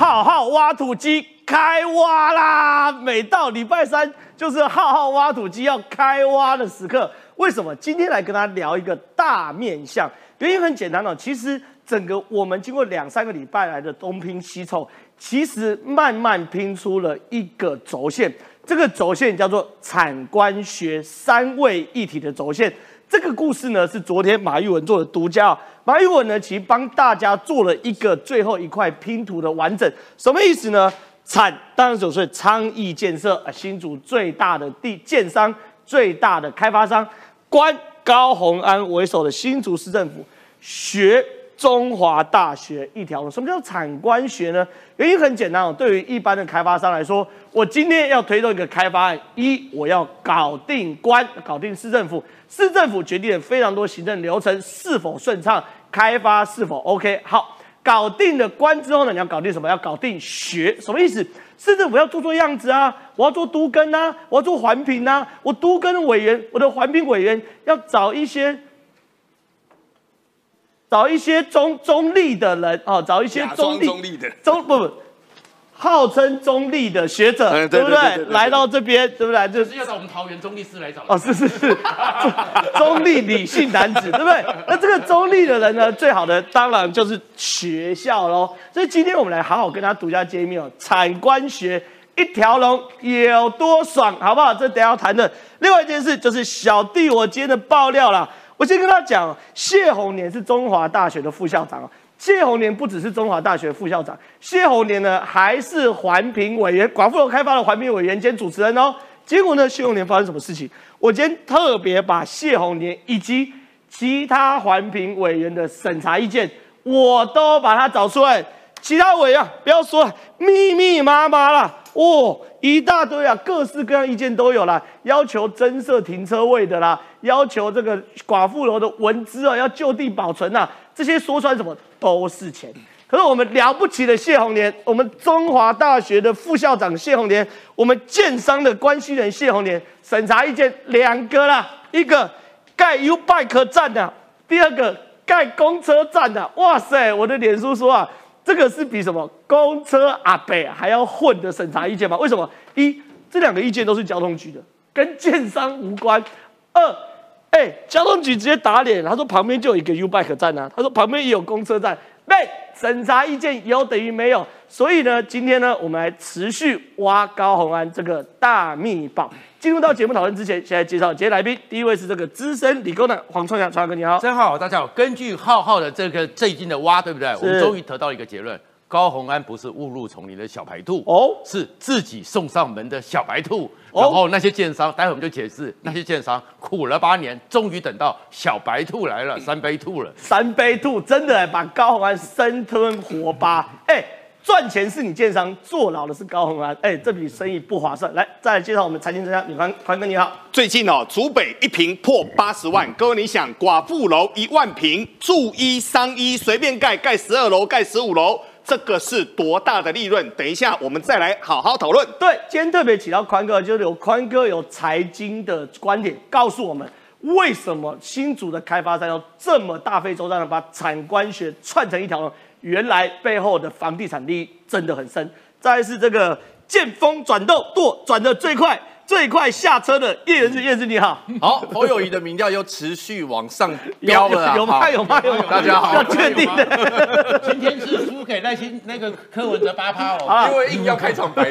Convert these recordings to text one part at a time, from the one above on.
浩浩挖土机开挖啦！每到礼拜三就是浩浩挖土机要开挖的时刻。为什么？今天来跟大家聊一个大面相，原因很简单哦。其实整个我们经过两三个礼拜来的东拼西凑，其实慢慢拼出了一个轴线。这个轴线叫做产官学三位一体的轴线。这个故事呢，是昨天马玉文做的独家。马玉文呢，其实帮大家做了一个最后一块拼图的完整。什么意思呢？产当然就是昌邑建设啊，新竹最大的地建商、最大的开发商。官高鸿安为首的新竹市政府学。中华大学一条龙，什么叫产官学呢？原因很简单哦，对于一般的开发商来说，我今天要推动一个开发案，一我要搞定官，搞定市政府，市政府决定了非常多行政流程是否顺畅，开发是否 OK。好，搞定了官之后呢，你要搞定什么？要搞定学，什么意思？市政府要做做样子啊，我要做都根啊，我要做环评啊，我都根委员，我的环评委员要找一些。找一些中中立的人哦，找一些中立的中不不，号称中立的学者，对不对？来到这边，对不对？就是要找我们桃园中立师来找。哦，是是是，中立理性男子，对不对？那这个中立的人呢，最好的当然就是学校喽。所以今天我们来好好跟他独家揭秘哦，产官学一条龙有多爽，好不好？这等下要谈的。另外一件事就是小弟我今天的爆料了。我先跟他讲，谢宏年是中华大学的副校长谢宏年不只是中华大学副校长，谢宏年呢还是环评委员，广富楼开发的环评委员兼主持人哦。结果呢，谢宏年发生什么事情？我今天特别把谢宏年以及其他环评委员的审查意见，我都把它找出来。其他委啊，不要说密密麻麻了。哦，一大堆啊，各式各样意见都有啦，要求增设停车位的啦，要求这个寡妇楼的文资啊要就地保存呐，这些说出来什么都是钱。可是我们了不起的谢宏年，我们中华大学的副校长谢宏年，我们建商的关系人谢宏年，审查意见两个啦，一个盖 U Bike 站的，第二个盖公车站的。哇塞，我的脸书说啊。这个是比什么公车阿北还要混的审查意见吗？为什么？一，这两个意见都是交通局的，跟建商无关。二，哎，交通局直接打脸，他说旁边就有一个 U Bike 站啊，他说旁边也有公车站。被，审查意见有等于没有。所以呢，今天呢，我们来持续挖高鸿安这个大秘宝。进入到节目讨论之前，先来介绍今天来宾。第一位是这个资深理工的黄创阳，创阳哥你好，真好，大家好。根据浩浩的这个最近的挖，对不对？我们终于得到一个结论：高鸿安不是误入丛林的小白兔哦，是自己送上门的小白兔。然后那些奸商，待会我们就解释，那些奸商苦了八年，终于等到小白兔来了，三杯兔了。三杯兔真的把高鸿安生吞活扒，哎。赚钱是你建商，坐牢的是高鸿安。哎，这笔生意不划算。来，再来介绍我们财经专家李宽宽哥，你好。最近哦，竹北一平破八十万，各位你想，寡妇楼一万平，住一商一随便盖盖十二楼，盖十五楼，这个是多大的利润？等一下我们再来好好讨论。对，今天特别请到宽哥，就是有宽哥有财经的观点，告诉我们为什么新竹的开发商要这么大费周章的把产官学串成一条龙。原来背后的房地产利益真的很深。再是这个见风转舵，舵转的最快，最快下车的叶仁志，叶仁志你好。好，侯友谊的民调又持续往上飙了，有吗？有吗？有吗？大家好，要确定的。今天是输给那些那个柯文哲八趴哦，因为硬要开场白。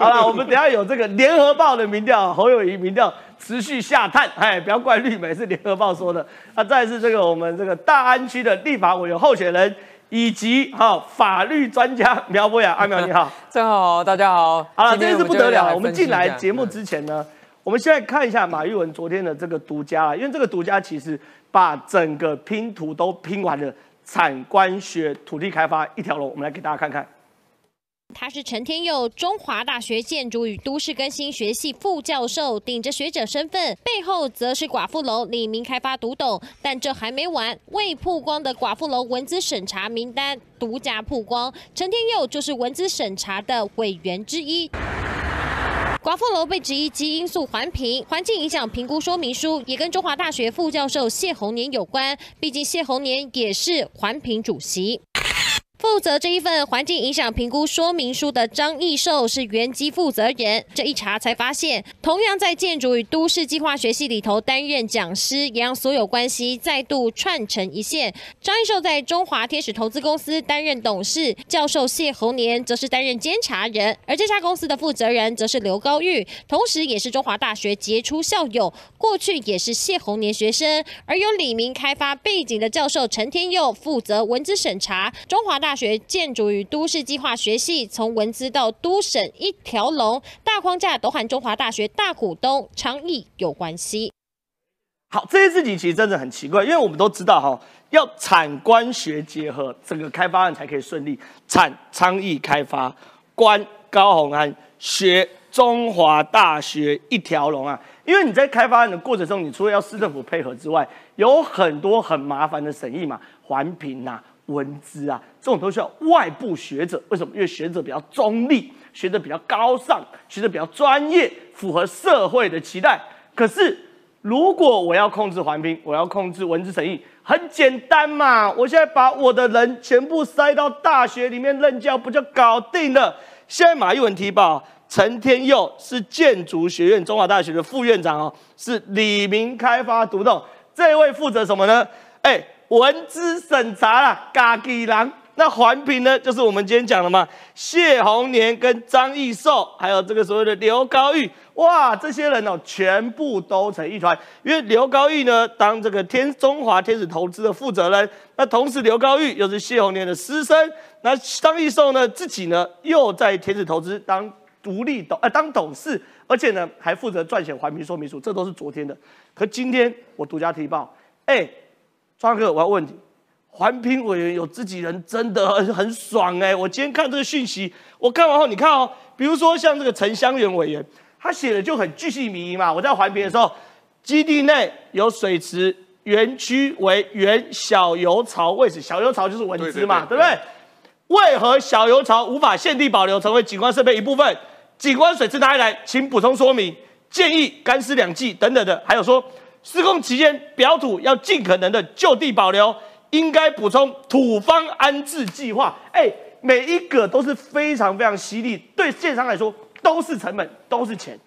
好了，我们等下有这个联合报的民调，侯友谊民调持续下探，哎，不要怪绿媒，是联合报说的。啊，再是这个我们这个大安区的立法委员候选人。以及哈法律专家苗博雅阿苗你好，正好大家好，好了，这次不得了，我们进来节目之前呢，我们现在看一下马玉文昨天的这个独家，因为这个独家其实把整个拼图都拼完了，产官学土地开发一条龙，我们来给大家看看。他是陈天佑，中华大学建筑与都市更新学系副教授，顶着学者身份，背后则是寡妇楼李明开发独董。但这还没完，未曝光的寡妇楼文资审查名单独家曝光，陈天佑就是文资审查的委员之一。寡妇楼被质疑基因素环评、环境影响评估说明书，也跟中华大学副教授谢宏年有关，毕竟谢宏年也是环评主席。负责这一份环境影响评估说明书的张义寿是原机负责人。这一查才发现，同样在建筑与都市计划学系里头担任讲师，也让所有关系再度串成一线。张义寿在中华天使投资公司担任董事，教授谢宏年则是担任监察人，而这家公司的负责人则是刘高玉，同时也是中华大学杰出校友，过去也是谢宏年学生。而有李明开发背景的教授陈天佑负责文资审查，中华大。大学建筑与都市计划学系从文资到都审一条龙，大框架都和中华大学大股东昌邑有关系。好，这些事情其实真的很奇怪，因为我们都知道哈，要产官学结合，整个开发案才可以顺利。产昌邑开发，官高鸿安，学中华大学一条龙啊！因为你在开发案的过程中，你除了要市政府配合之外，有很多很麻烦的审议嘛，环评呐。文资啊，这种都需要外部学者。为什么？因为学者比较中立，学者比较高尚，学者比较专业，符合社会的期待。可是，如果我要控制环评，我要控制文字审议，很简单嘛！我现在把我的人全部塞到大学里面任教，不就搞定了？现在马一文提报，陈天佑是建筑学院中华大学的副院长哦，是李明开发独栋，这位负责什么呢？哎。文资审查啦，嘎吉郎。那环评呢？就是我们今天讲的嘛，谢宏年跟张义寿，还有这个所谓的刘高玉，哇，这些人哦，全部都成一团。因为刘高玉呢，当这个天中华天使投资的负责人，那同时刘高玉又是谢宏年的师生，那张义寿呢，自己呢又在天使投资当独立董，呃，当董事，而且呢还负责撰写环评说明书，这都是昨天的。可今天我独家提报，哎。庄哥，我要问你，环评委员有自己人真的很 很爽哎！我今天看这个讯息，我看完后，你看哦，比如说像这个陈香元委员，他写的就很巨细靡遗嘛。我在环评的时候，基地内有水池，园区为原小油槽位置，小油槽就是文资嘛，对不对？为何小油槽无法限地保留成为景观设备一部分？景观水池哪里来？请补充说明。建议干湿两季等等的，还有说。施工期间，表土要尽可能的就地保留，应该补充土方安置计划。哎，每一个都是非常非常犀利，对建商来说都是成本，都是钱。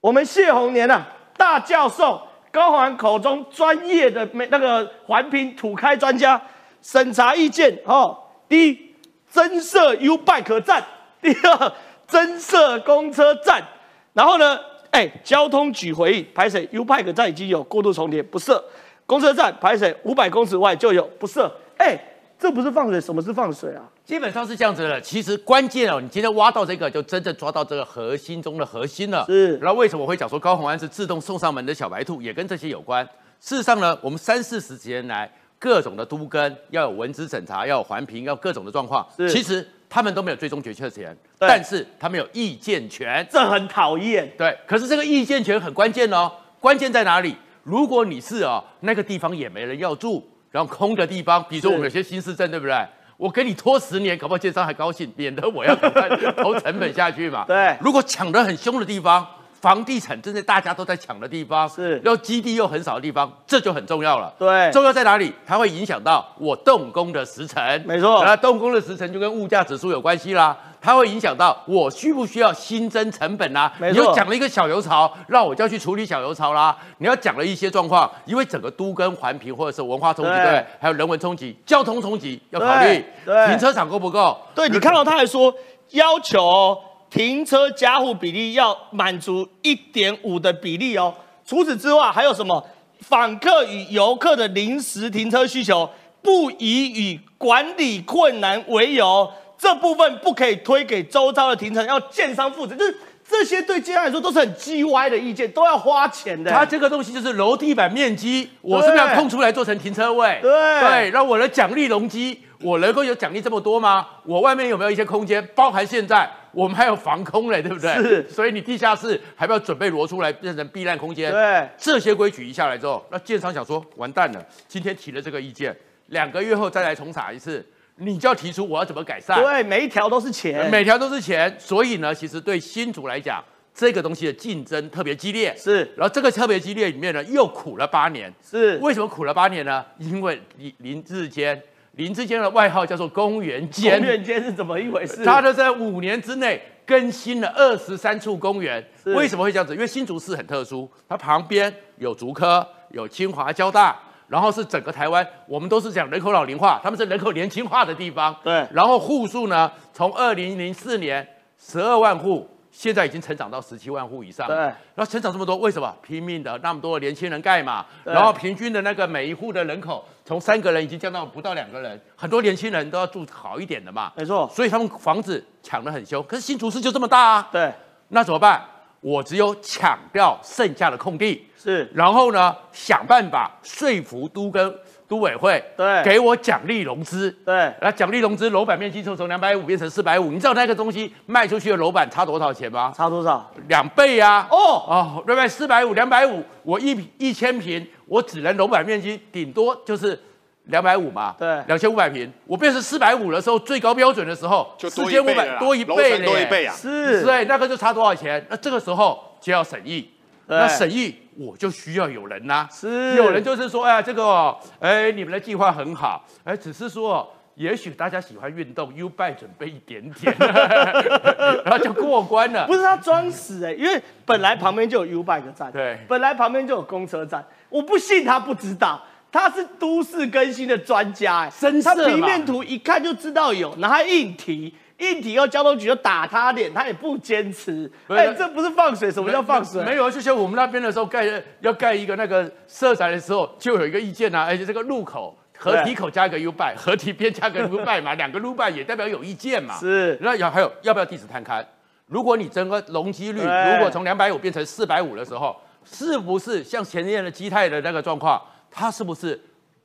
我们谢宏年啊，大教授高环口中专业的没那个环评土开专家审查意见哦。第一，增设 U bike 站；第二，增设公车站。然后呢？哎，交通局回应排水 U Park 站已经有过度重叠，不设公车站排水五百公尺外就有不设。哎，这不是放水，什么是放水啊？基本上是这样子的。其实关键哦，你今天挖到这个，就真正抓到这个核心中的核心了。是。然后为什么会讲说高鸿安是自动送上门的小白兔，也跟这些有关。事实上呢，我们三四十几年来各种的都跟要有文资审查，要有环评，要各种的状况。是。其实。他们都没有最终决策权，但是他们有意见权，这很讨厌。对，可是这个意见权很关键哦，关键在哪里？如果你是哦，那个地方也没人要住，然后空的地方，比如说我们有些新市镇，对不对？我给你拖十年，搞不好建商还高兴，免得我要投成本下去嘛。对，如果抢得很凶的地方。房地产正在大家都在抢的地方，是，然后基地又很少的地方，这就很重要了。对，重要在哪里？它会影响到我动工的时程。没错，那动工的时程就跟物价指数有关系啦。它会影响到我需不需要新增成本啦。没错，你又讲了一个小油槽，让我就要去处理小油槽啦。你要讲了一些状况，因为整个都跟环评或者是文化冲击，对，还有人文冲击、交通冲击要考虑。对，停车场够不够？对你看到他还说要求。停车加户比例要满足一点五的比例哦。除此之外，还有什么？访客与游客的临时停车需求，不宜以管理困难为由，这部分不可以推给周遭的停车要建商负责。就是这些对建商来说都是很鸡歪的意见，都要花钱的。它这个东西就是楼地板面积，我是不是要空出来做成停车位？对对，让我的奖励容积，我能够有奖励这么多吗？我外面有没有一些空间？包含现在。我们还有防空嘞，对不对？是，所以你地下室还不要准备挪出来变成避难空间。对，这些规矩一下来之后，那建商想说完蛋了，今天提了这个意见，两个月后再来重查一次，你就要提出我要怎么改善。对，每一条都是钱，每条都是钱。所以呢，其实对新竹来讲，这个东西的竞争特别激烈。是，然后这个特别激烈里面呢，又苦了八年。是，为什么苦了八年呢？因为林林志坚。林志坚的外号叫做公园监。公园监是怎么一回事？他就在五年之内更新了二十三处公园。为什么会这样子？因为新竹市很特殊，它旁边有竹科，有清华、交大，然后是整个台湾，我们都是讲人口老龄化，他们是人口年轻化的地方。对。然后户数呢，从二零零四年十二万户。现在已经成长到十七万户以上，对，然后成长这么多，为什么拼命的那么多年轻人盖嘛？然后平均的那个每一户的人口从三个人已经降到不到两个人，很多年轻人都要住好一点的嘛，没错，所以他们房子抢得很凶。可是新竹市就这么大啊，对，那怎么办？我只有抢掉剩下的空地，是，然后呢，想办法说服都跟。都委会对给我奖励融资，对，然后奖励融资楼板面积就从两百五变成四百五，你知道那个东西卖出去的楼板差多少钱吗？差多少？两倍啊！哦哦，对不对？四百五、两百五，我一一千平，我只能楼板面积顶多就是两百五嘛，对，两千五百平，我变成四百五的时候，最高标准的时候就四千五百多一倍多一倍啊！是，所以那个就差多少钱？那这个时候就要审议，那审议。我就需要有人呐，是有人就是说，哎呀，这个，哎，你们的计划很好，哎，只是说，也许大家喜欢运动，U 拜准备一点点，然后就过关了。不是他装死哎，因为本来旁边就有 U 拜的站，对，本来旁边就有公车站，我不信他不知道，他是都市更新的专家哎，他平面图一看就知道有，然后硬提。硬体要交通局就打他脸，他也不坚持。哎，这不是放水？什么叫放水？没有，就像我们那边的时候盖要盖一个那个色彩的时候，就有一个意见呐，而且这个路口合体口加一个 U 拜，合体边加个 U 拜嘛，两个 U 拜也代表有意见嘛。是。那要还有要不要地址摊开？如果你整个容积率如果从两百五变成四百五的时候，是不是像前面的基泰的那个状况？它是不是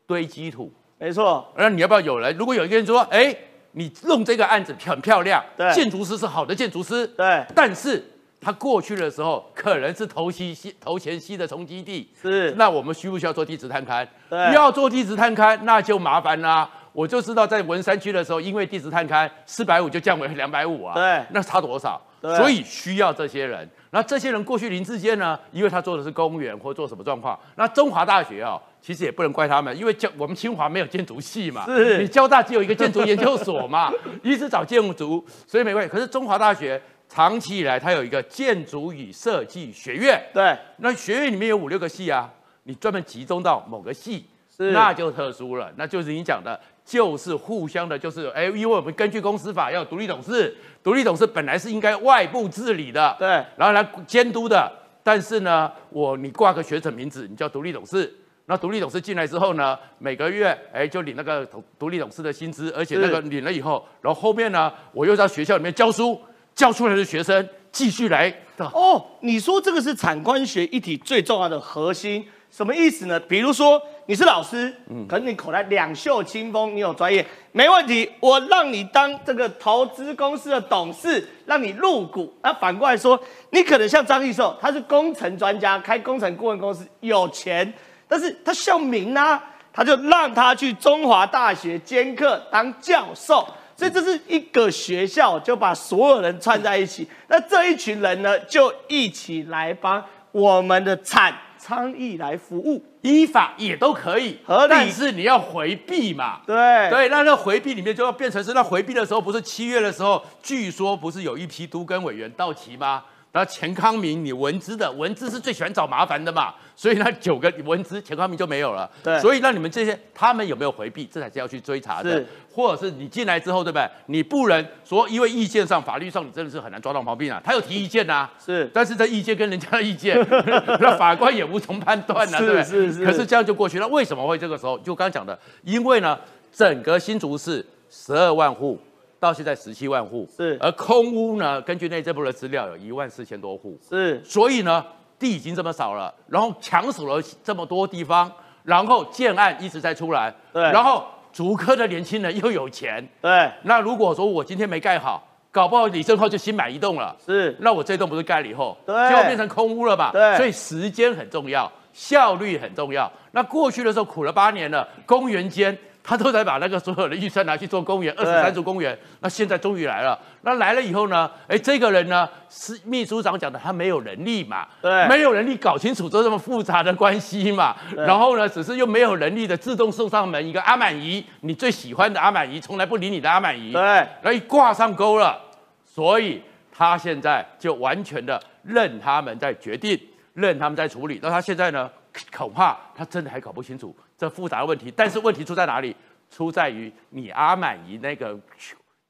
堆积土？没错。那你要不要有人？如果有一个人说，哎。你弄这个案子很漂亮，对，建筑师是好的建筑师，对，但是他过去的时候可能是投西西投前西的冲击地，是，那我们需不需要做地质探勘？对，要做地质探勘那就麻烦啦。我就知道在文山区的时候，因为地质探勘四百五就降为两百五啊，对，那差多少？所以需要这些人。那这些人过去林志坚呢？因为他做的是公务员或做什么状况？那中华大学啊，其实也不能怪他们，因为教我们清华没有建筑系嘛，是你交大只有一个建筑研究所嘛，一直找建筑，所以没关系。可是中华大学长期以来，它有一个建筑与设计学院，对，那学院里面有五六个系啊，你专门集中到某个系，是那就特殊了，那就是你讲的。就是互相的，就是哎，因为我们根据公司法要独立董事，独立董事本来是应该外部治理的，对，然后来监督的。但是呢，我你挂个学者名字，你叫独立董事，那独立董事进来之后呢，每个月哎就领那个独独立董事的薪资，而且那个领了以后，然后后面呢，我又在学校里面教书，教出来的学生继续来。哦，你说这个是产官学一体最重要的核心。什么意思呢？比如说你是老师，嗯，可能你口袋两袖清风，你有专业，没问题。我让你当这个投资公司的董事，让你入股。那反过来说，你可能像张义寿，他是工程专家，开工程顾问公司，有钱，但是他笑名啊，他就让他去中华大学兼课当教授。所以这是一个学校，就把所有人串在一起。那这一群人呢，就一起来帮我们的产。倡议来服务，依法也都可以，合理，但是你要回避嘛？对对，那那回避里面就要变成是那回避的时候，不是七月的时候，据说不是有一批都跟委员到齐吗？那钱康明，你文资的文资是最喜欢找麻烦的嘛？所以那九个文资，钱康明就没有了。对，所以那你们这些他们有没有回避，这才是要去追查的。或者是你进来之后，对不对？你不能说因为意见上、法律上，你真的是很难抓到毛病啊。他有提意见呐，是，但是这意见跟人家的意见，那法官也无从判断呐，对不对？是是。可是这样就过去了。为什么会这个时候？就刚刚讲的，因为呢，整个新竹市十二万户。到现在十七万户，是，而空屋呢？根据内政部的资料，有一万四千多户，是。所以呢，地已经这么少了，然后抢手了这么多地方，然后建案一直在出来，对。然后竹科的年轻人又有钱，对。那如果说我今天没盖好，搞不好李正浩就新买一栋了，是。那我这栋不是盖了以后，对，就要变成空屋了嘛？对。所以时间很重要，效率很重要。那过去的时候苦了八年了，公园间。他都在把那个所有的预算拿去做公园，二十三处公园。那现在终于来了，那来了以后呢？哎，这个人呢是秘书长讲的，他没有能力嘛，对，没有能力搞清楚这这么复杂的关系嘛。然后呢，只是又没有能力的自动送上门一个阿满姨，你最喜欢的阿满姨，从来不理你的阿满姨，对，然后一挂上钩了，所以他现在就完全的任他们在决定，任他们在处理。那他现在呢，恐怕他真的还搞不清楚。这复杂的问题，但是问题出在哪里？出在于你阿满姨那个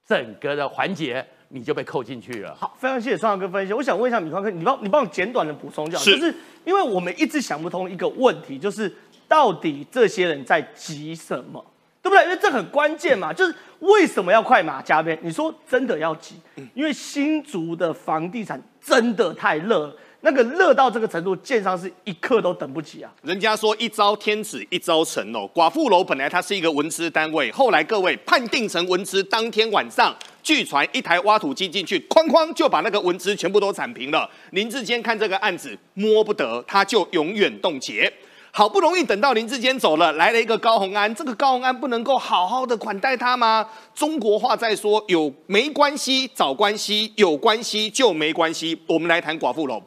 整个的环节，你就被扣进去了。好，非常谢谢双阳哥分析。我想问一下米宽哥，你帮你帮我简短的补充一下，就是因为我们一直想不通一个问题，就是到底这些人在急什么，对不对？因为这很关键嘛，就是为什么要快马加鞭？你说真的要急？因为新竹的房地产真的太热。那个热到这个程度，建商是一刻都等不及啊！人家说一朝天子一朝臣哦，寡妇楼本来它是一个文资单位，后来各位判定成文资，当天晚上，据传一台挖土机进去，哐哐就把那个文资全部都铲平了。林志坚看这个案子摸不得，他就永远冻结。好不容易等到林志坚走了，来了一个高鸿安，这个高鸿安不能够好好的款待他吗？中国话在说，有没关系找关系，有关系就没关系。我们来谈寡妇楼。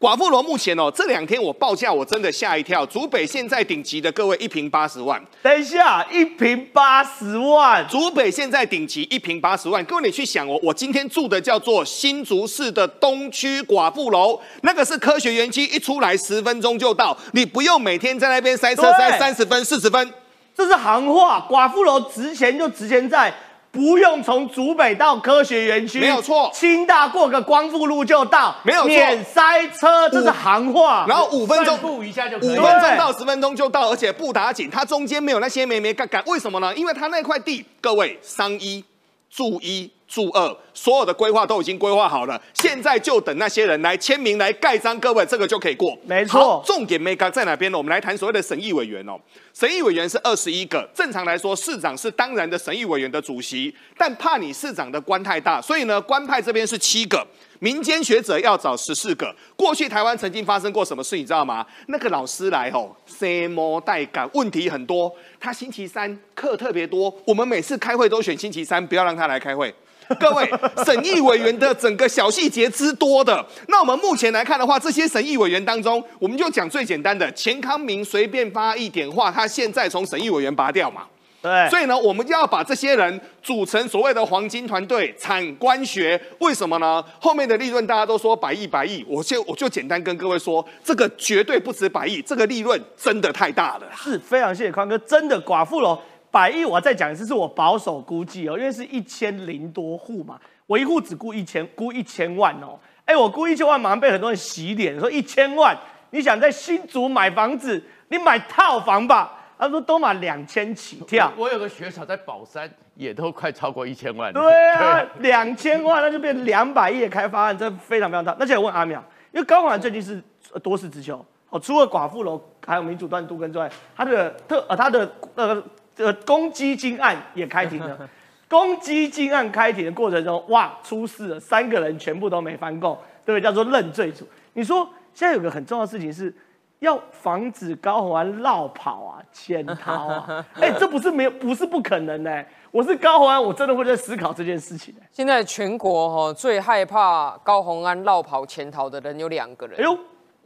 寡妇楼目前哦，这两天我报价我真的吓一跳。竹北现在顶级的各位一平八十万，等一下一平八十万，竹北现在顶级一平八十万，各位你去想哦，我今天住的叫做新竹市的东区寡妇楼，那个是科学园区，一出来十分钟就到，你不用每天在那边塞车塞三十分四十分，这是行话。寡妇楼值钱就值钱在。不用从竹北到科学园区，没有错。清大过个光复路就到，没有错。免塞车，这是行话。然后五分钟步一下就，五分钟到十分钟就到，而且不打紧，它中间没有那些没没干干。为什么呢？因为它那块地，各位商一住一。住二，所有的规划都已经规划好了，现在就等那些人来签名来盖章，各位这个就可以过。没错，重点没干在哪边呢？我们来谈所谓的审议委员哦。审议委员是二十一个，正常来说市长是当然的审议委员的主席，但怕你市长的官太大，所以呢官派这边是七个。民间学者要找十四个。过去台湾曾经发生过什么事，你知道吗？那个老师来吼，什么带感，问题很多。他星期三课特别多，我们每次开会都选星期三，不要让他来开会。各位，审议委员的整个小细节之多的，那我们目前来看的话，这些审议委员当中，我们就讲最简单的，钱康明随便发一点话，他现在从审议委员拔掉嘛。对，所以呢，我们就要把这些人组成所谓的黄金团队，产官学。为什么呢？后面的利润大家都说百亿百亿，我就我就简单跟各位说，这个绝对不止百亿，这个利润真的太大了。是非常谢谢康哥，真的寡妇楼百亿，我再讲一次，是我保守估计哦，因为是一千零多户嘛，我一户只估一千，估一千万哦。哎，我估一千万，马上被很多人洗脸，说一千万，你想在新竹买房子，你买套房吧。他说都买两千起跳，我有个学长在宝山，也都快超过一千万。对啊，两千万那就变两百亿的开发案，这非常非常大。那现在问阿淼，因为高宏安最近是多事之秋哦，除了寡妇楼还有民主段杜根之外，他的特呃他的呃呃公积金案也开庭了。公积金案开庭的过程中，哇，出事了，三个人全部都没翻供，对不对？叫做认罪组。你说现在有个很重要的事情是。要防止高宏安绕跑啊、潜逃啊，哎，这不是没有，不是不可能呢。我是高宏安，我真的会在思考这件事情。现在全国哈最害怕高宏安绕跑潜逃的人有两个人，哎呦，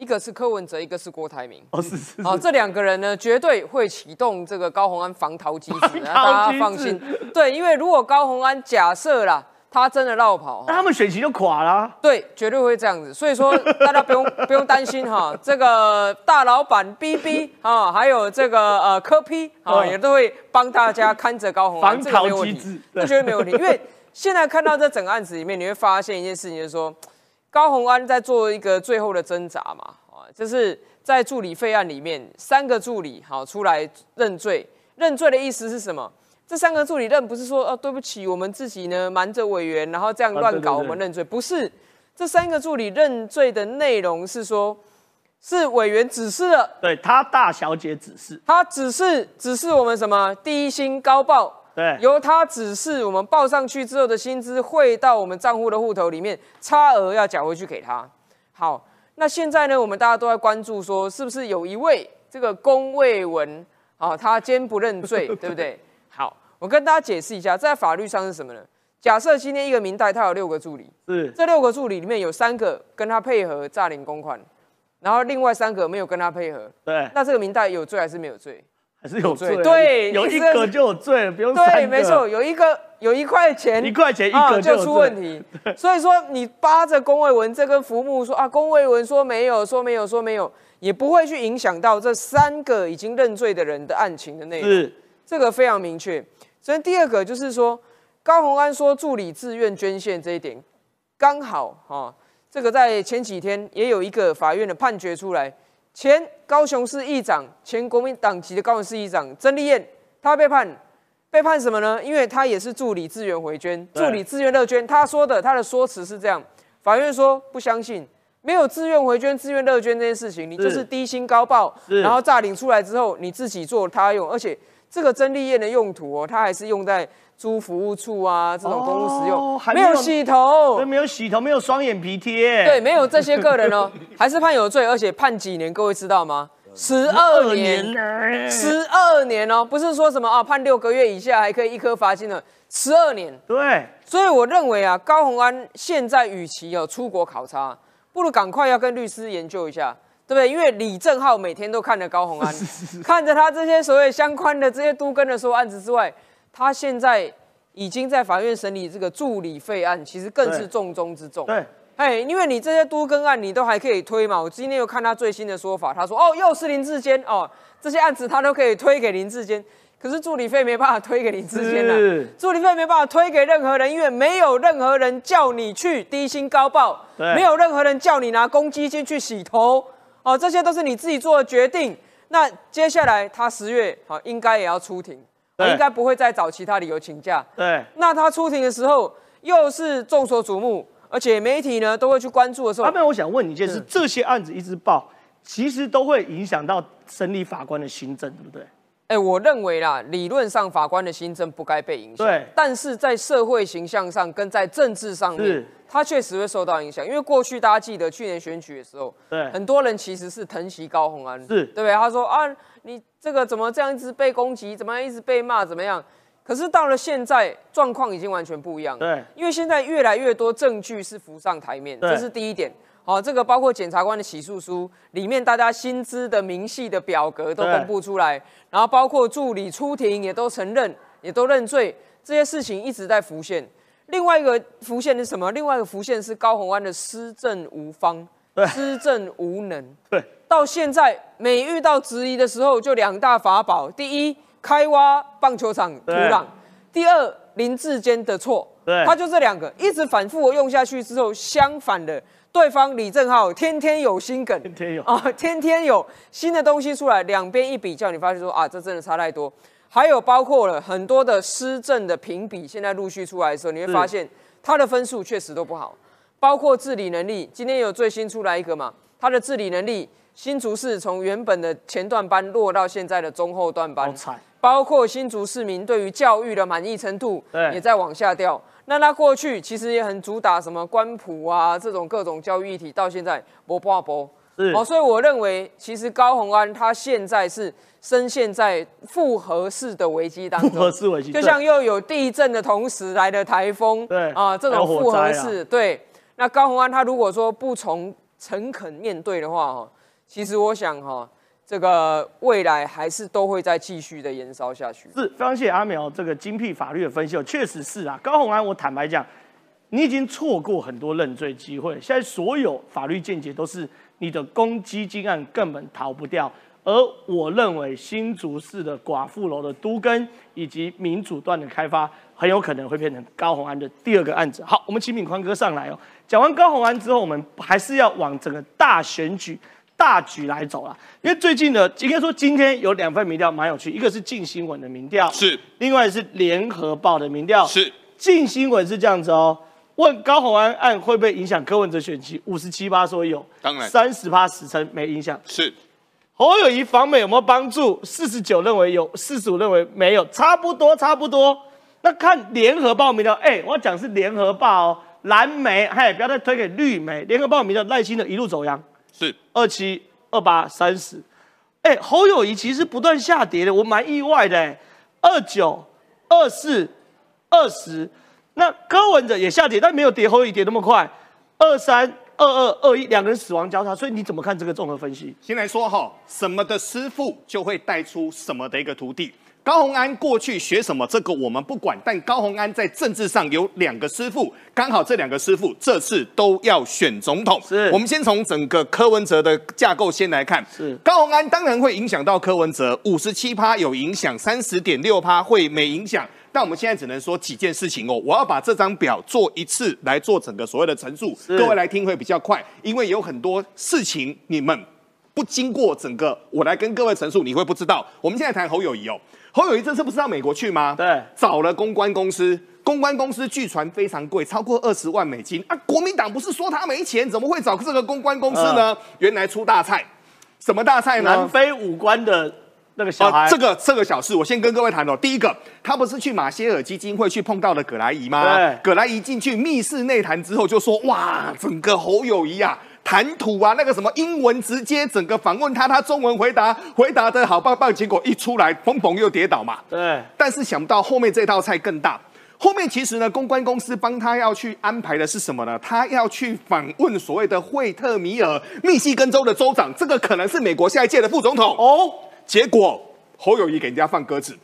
一个是柯文哲，一个是郭台铭。哦，是是。哦，这两个人呢，绝对会启动这个高宏安防逃机制，大家放心。对，因为如果高宏安假设啦。他真的绕跑，那他们选情就垮了。对，绝对会这样子。所以说，大家不用 不用担心哈。这个大老板 B B 啊，还有这个呃科 P 啊，也都会帮大家看着高红安，防逃机制，这绝对没问题。因为现在看到这整个案子里面，你会发现一件事情，就是说高红安在做一个最后的挣扎嘛，啊，就是在助理费案里面，三个助理好出来认罪，认罪的意思是什么？这三个助理认不是说哦，对不起，我们自己呢瞒着委员，然后这样乱搞，我们认罪。不是，这三个助理认罪的内容是说，是委员指示了，对他大小姐指示，他指示指示我们什么低薪高报，对，由他指示我们报上去之后的薪资汇到我们账户的户头里面，差额要缴回去给他。好，那现在呢，我们大家都在关注说，是不是有一位这个龚卫文啊，他坚不认罪，对不对？好我跟大家解释一下，在法律上是什么呢？假设今天一个明代他有六个助理，是这六个助理里面有三个跟他配合诈领公款，然后另外三个没有跟他配合，对，那这个明代有罪还是没有罪？还是有罪，对，有一个就有罪了，不用对，没错，有一个有一块钱，一块钱一个就出问题。所以说你扒着龚卫文这根浮木说啊，龚卫文说没有，说没有，说没有，也不会去影响到这三个已经认罪的人的案情的内容。是，这个非常明确。所以第二个就是说，高鸿安说助理自愿捐献这一点，刚好哈，这个在前几天也有一个法院的判决出来。前高雄市议长、前国民党籍的高雄市议长曾丽燕，他被判，被判什么呢？因为他也是助理自愿回捐，助理自愿乐捐。他说的，他的说辞是这样：法院说不相信，没有自愿回捐、自愿乐捐这件事情，你就是低薪高报，然后诈领出来之后，你自己做他用，而且这个曾丽燕的用途哦，它还是用在。租服务处啊，这种公务使用，没有洗头，没有洗头，没有双眼皮贴，对，没有这些个人哦，还是判有罪，而且判几年？各位知道吗？十二年，十二年哦，不是说什么啊，判六个月以下还可以一颗罚金的，十二年。对，所以我认为啊，高鸿安现在与其有出国考察，不如赶快要跟律师研究一下，对不对？因为李正浩每天都看着高鸿安，看着他这些所谓相关的这些都跟的所有案子之外。他现在已经在法院审理这个助理费案，其实更是重中之重。对，哎，因为你这些都更案，你都还可以推嘛。我今天又看他最新的说法，他说哦，又是林志坚哦，这些案子他都可以推给林志坚，可是助理费没办法推给林志坚啊，助理费没办法推给任何人，因为没有任何人叫你去低薪高报，没有任何人叫你拿公积金去洗头，哦，这些都是你自己做的决定。那接下来他十月好应该也要出庭。应该不会再找其他理由请假。对，那他出庭的时候又是众所瞩目，而且媒体呢都会去关注的时候。阿妹，我想问你一件事：这些案子一直报，其实都会影响到审理法官的新政，对不对？哎，我认为啦，理论上法官的新政不该被影响。对，但是在社会形象上跟在政治上面，他确实会受到影响。因为过去大家记得去年选举的时候，对，很多人其实是疼惜高鸿安，是对不对？他说啊，你。这个怎么这样一直被攻击？怎么样一直被骂？怎么样？可是到了现在，状况已经完全不一样。对，因为现在越来越多证据是浮上台面，这是第一点。好，这个包括检察官的起诉书里面，大家薪资的明细的表格都公布出来，然后包括助理出庭也都承认，也都认罪，这些事情一直在浮现。另外一个浮现是什么？另外一个浮现是高鸿安的施政无方，施政无能。对。到现在，每遇到质疑的时候，就两大法宝：第一，开挖棒球场土壤；第二，林志坚的错。对，他就这两个，一直反复用下去之后，相反的，对方李正浩天天有新梗，天天有啊，天天有新的东西出来，两边一比较，你发现说啊，这真的差太多。还有包括了很多的施政的评比，现在陆续出来的时候，你会发现他的分数确实都不好，包括治理能力，今天有最新出来一个嘛，他的治理能力。新竹市从原本的前段班落到现在的中后段班，包括新竹市民对于教育的满意程度也在往下掉。那他过去其实也很主打什么官普啊这种各种教育议题，到现在不不不，哦，所以我认为其实高鸿安他现在是深陷在复合式的危机当中，复合式危机，就像又有地震的同时来的台风，对啊，这种复合式，对。那高鸿安他如果说不从诚恳面对的话，哈。其实我想哈，这个未来还是都会再继续的延烧下去。是非常谢谢阿苗这个精辟法律的分析，确实是啊。高鸿安，我坦白讲，你已经错过很多认罪机会。现在所有法律见解都是你的公积金案根本逃不掉。而我认为新竹市的寡妇楼的都根以及民主段的开发，很有可能会变成高鸿安的第二个案子。好，我们请敏宽哥上来哦。讲完高鸿安之后，我们还是要往整个大选举。大局来走了，因为最近呢，应该说今天有两份民调蛮有趣，一个是近新闻的民调，是；另外是联合报的民调，是。近新闻是这样子哦，问高鸿安案会不会影响柯文哲选期，五十七八说有，当然，三十八十称没影响，是。侯友谊访美有没有帮助？四十九认为有，四十五认为没有，差不多差不多。那看联合报民调，哎，我要讲是联合报哦，蓝媒，嘿，不要再推给绿媒，联合报民调耐心的一路走阳。是二七二八三十，哎，侯友谊其实不断下跌的，我蛮意外的。二九二四二十，那柯文哲也下跌，但没有跌侯友谊跌那么快，二三二二二一，两个人死亡交叉，所以你怎么看这个综合分析？先来说哈，什么的师傅就会带出什么的一个徒弟。高鸿安过去学什么，这个我们不管。但高鸿安在政治上有两个师傅，刚好这两个师傅这次都要选总统。是，我们先从整个柯文哲的架构先来看。是，高鸿安当然会影响到柯文哲，五十七趴有影响，三十点六趴会没影响。但我们现在只能说几件事情哦。我要把这张表做一次来做整个所谓的陈述，各位来听会比较快，因为有很多事情你们不经过整个我来跟各位陈述，你会不知道。我们现在谈侯友谊哦。侯友谊这次不是到美国去吗？对，找了公关公司，公关公司据传非常贵，超过二十万美金啊！国民党不是说他没钱，怎么会找这个公关公司呢？原来出大菜，什么大菜呢？南非五官的那个小孩，这个这个小事，我先跟各位谈哦。第一个，他不是去马歇尔基金会去碰到了葛莱仪吗？葛莱仪进去密室内谈之后，就说哇，整个侯友谊啊。谈吐啊，那个什么英文直接整个访问他，他中文回答回答的好棒棒，结果一出来，砰砰又跌倒嘛。对。但是想不到后面这道菜更大，后面其实呢，公关公司帮他要去安排的是什么呢？他要去访问所谓的惠特米尔密西根州的州长，这个可能是美国下一届的副总统哦。结果侯友谊给人家放鸽子。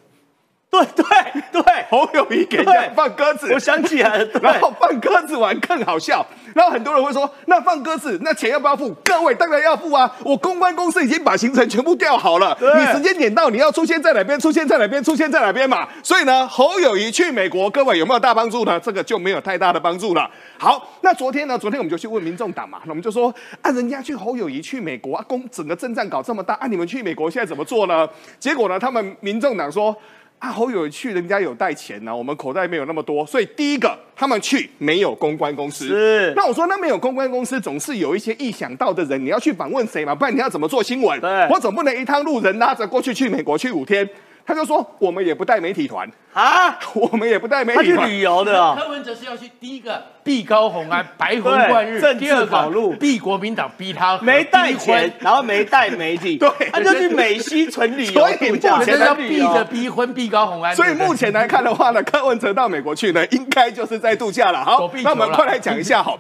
对对对，侯友谊给人家放鸽子，我想起来了。然后放鸽子玩更好笑，然后很多人会说，那放鸽子，那钱要不要付？各位当然要付啊！我公关公司已经把行程全部调好了，你时间点到，你要出现在哪边，出现在哪边，出现在哪边嘛。所以呢，侯友谊去美国，各位有没有大帮助呢？这个就没有太大的帮助了。好，那昨天呢？昨天我们就去问民众党嘛，那我们就说，啊，人家去侯友谊去美国啊，公整个阵战搞这么大，啊，你们去美国现在怎么做呢？结果呢，他们民众党说。啊，好有趣，人家有带钱呢，我们口袋没有那么多，所以第一个他们去没有公关公司。是，那我说那没有公关公司，总是有一些意想到的人，你要去访问谁嘛？不然你要怎么做新闻？对，我总不能一趟路人拉着过去去美国去五天。他就说我们也不带媒体团啊，我们也不带媒体团 旅游的。柯文哲是要去第一个避高红安，白红贯日；第二跑路避国民党，逼他没带钱，然后没带媒体，对，他就去美西纯旅游。所以目前要避着逼婚，避高红安。所以目前来看的话呢，柯文哲到美国去呢，应该就是在度假了。好，那我们快来讲一下好。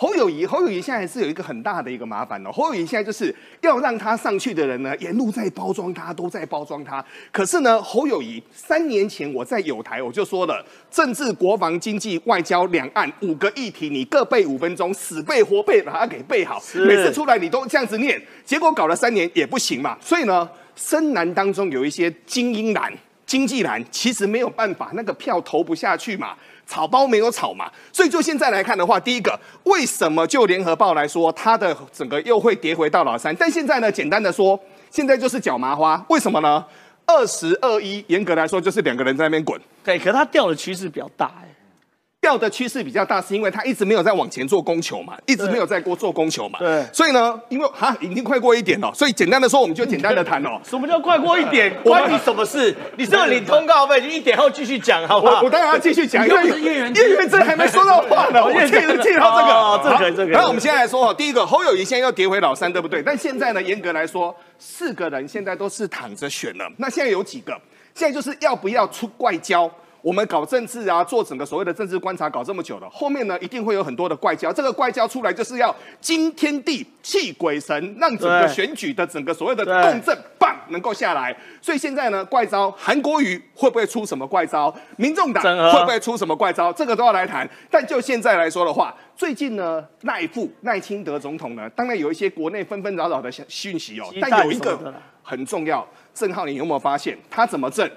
侯友谊，侯友谊现在是有一个很大的一个麻烦哦。侯友谊现在就是要让他上去的人呢，沿路在包装他，都在包装他。可是呢，侯友谊三年前我在有台我就说了，政治、国防、经济、外交、两岸五个议题，你各背五分钟，死背活背把它给背好。每次出来你都这样子念，结果搞了三年也不行嘛。所以呢，深蓝当中有一些精英蓝、经济蓝，其实没有办法，那个票投不下去嘛。草包没有草嘛，所以就现在来看的话，第一个，为什么就联合报来说，它的整个又会跌回到老三？但现在呢，简单的说，现在就是脚麻花，为什么呢？二十二一，严格来说就是两个人在那边滚。对，可它掉的趋势比较大。掉的趋势比较大，是因为他一直没有在往前做供求嘛，一直没有在过做供求嘛。对，所以呢，因为哈已经快过一点了，所以简单的说，我们就简单的谈哦。什么叫快过一点？关你什么事？你是不是领通告费？就一点后继续讲，好不好？我当然要继续讲，因为叶元叶元真还没说到话呢，我记得记到这个，这个这个。然后我们现在来说哦，第一个侯友谊现在又跌回老三，对不对？但现在呢，严格来说，四个人现在都是躺着选了。那现在有几个？现在就是要不要出怪交？我们搞政治啊，做整个所谓的政治观察，搞这么久了，后面呢一定会有很多的怪交。这个怪交出来，就是要惊天地、泣鬼神，让整个选举的整个所谓的共振棒能够下来。所以现在呢，怪招韩国瑜会不会出什么怪招？民众党会不会出什么怪招？这个都要来谈。但就现在来说的话，最近呢，赖富赖清德总统呢，当然有一些国内纷纷扰扰的讯息哦，但有一个很重要，郑浩，你有没有发现他怎么挣？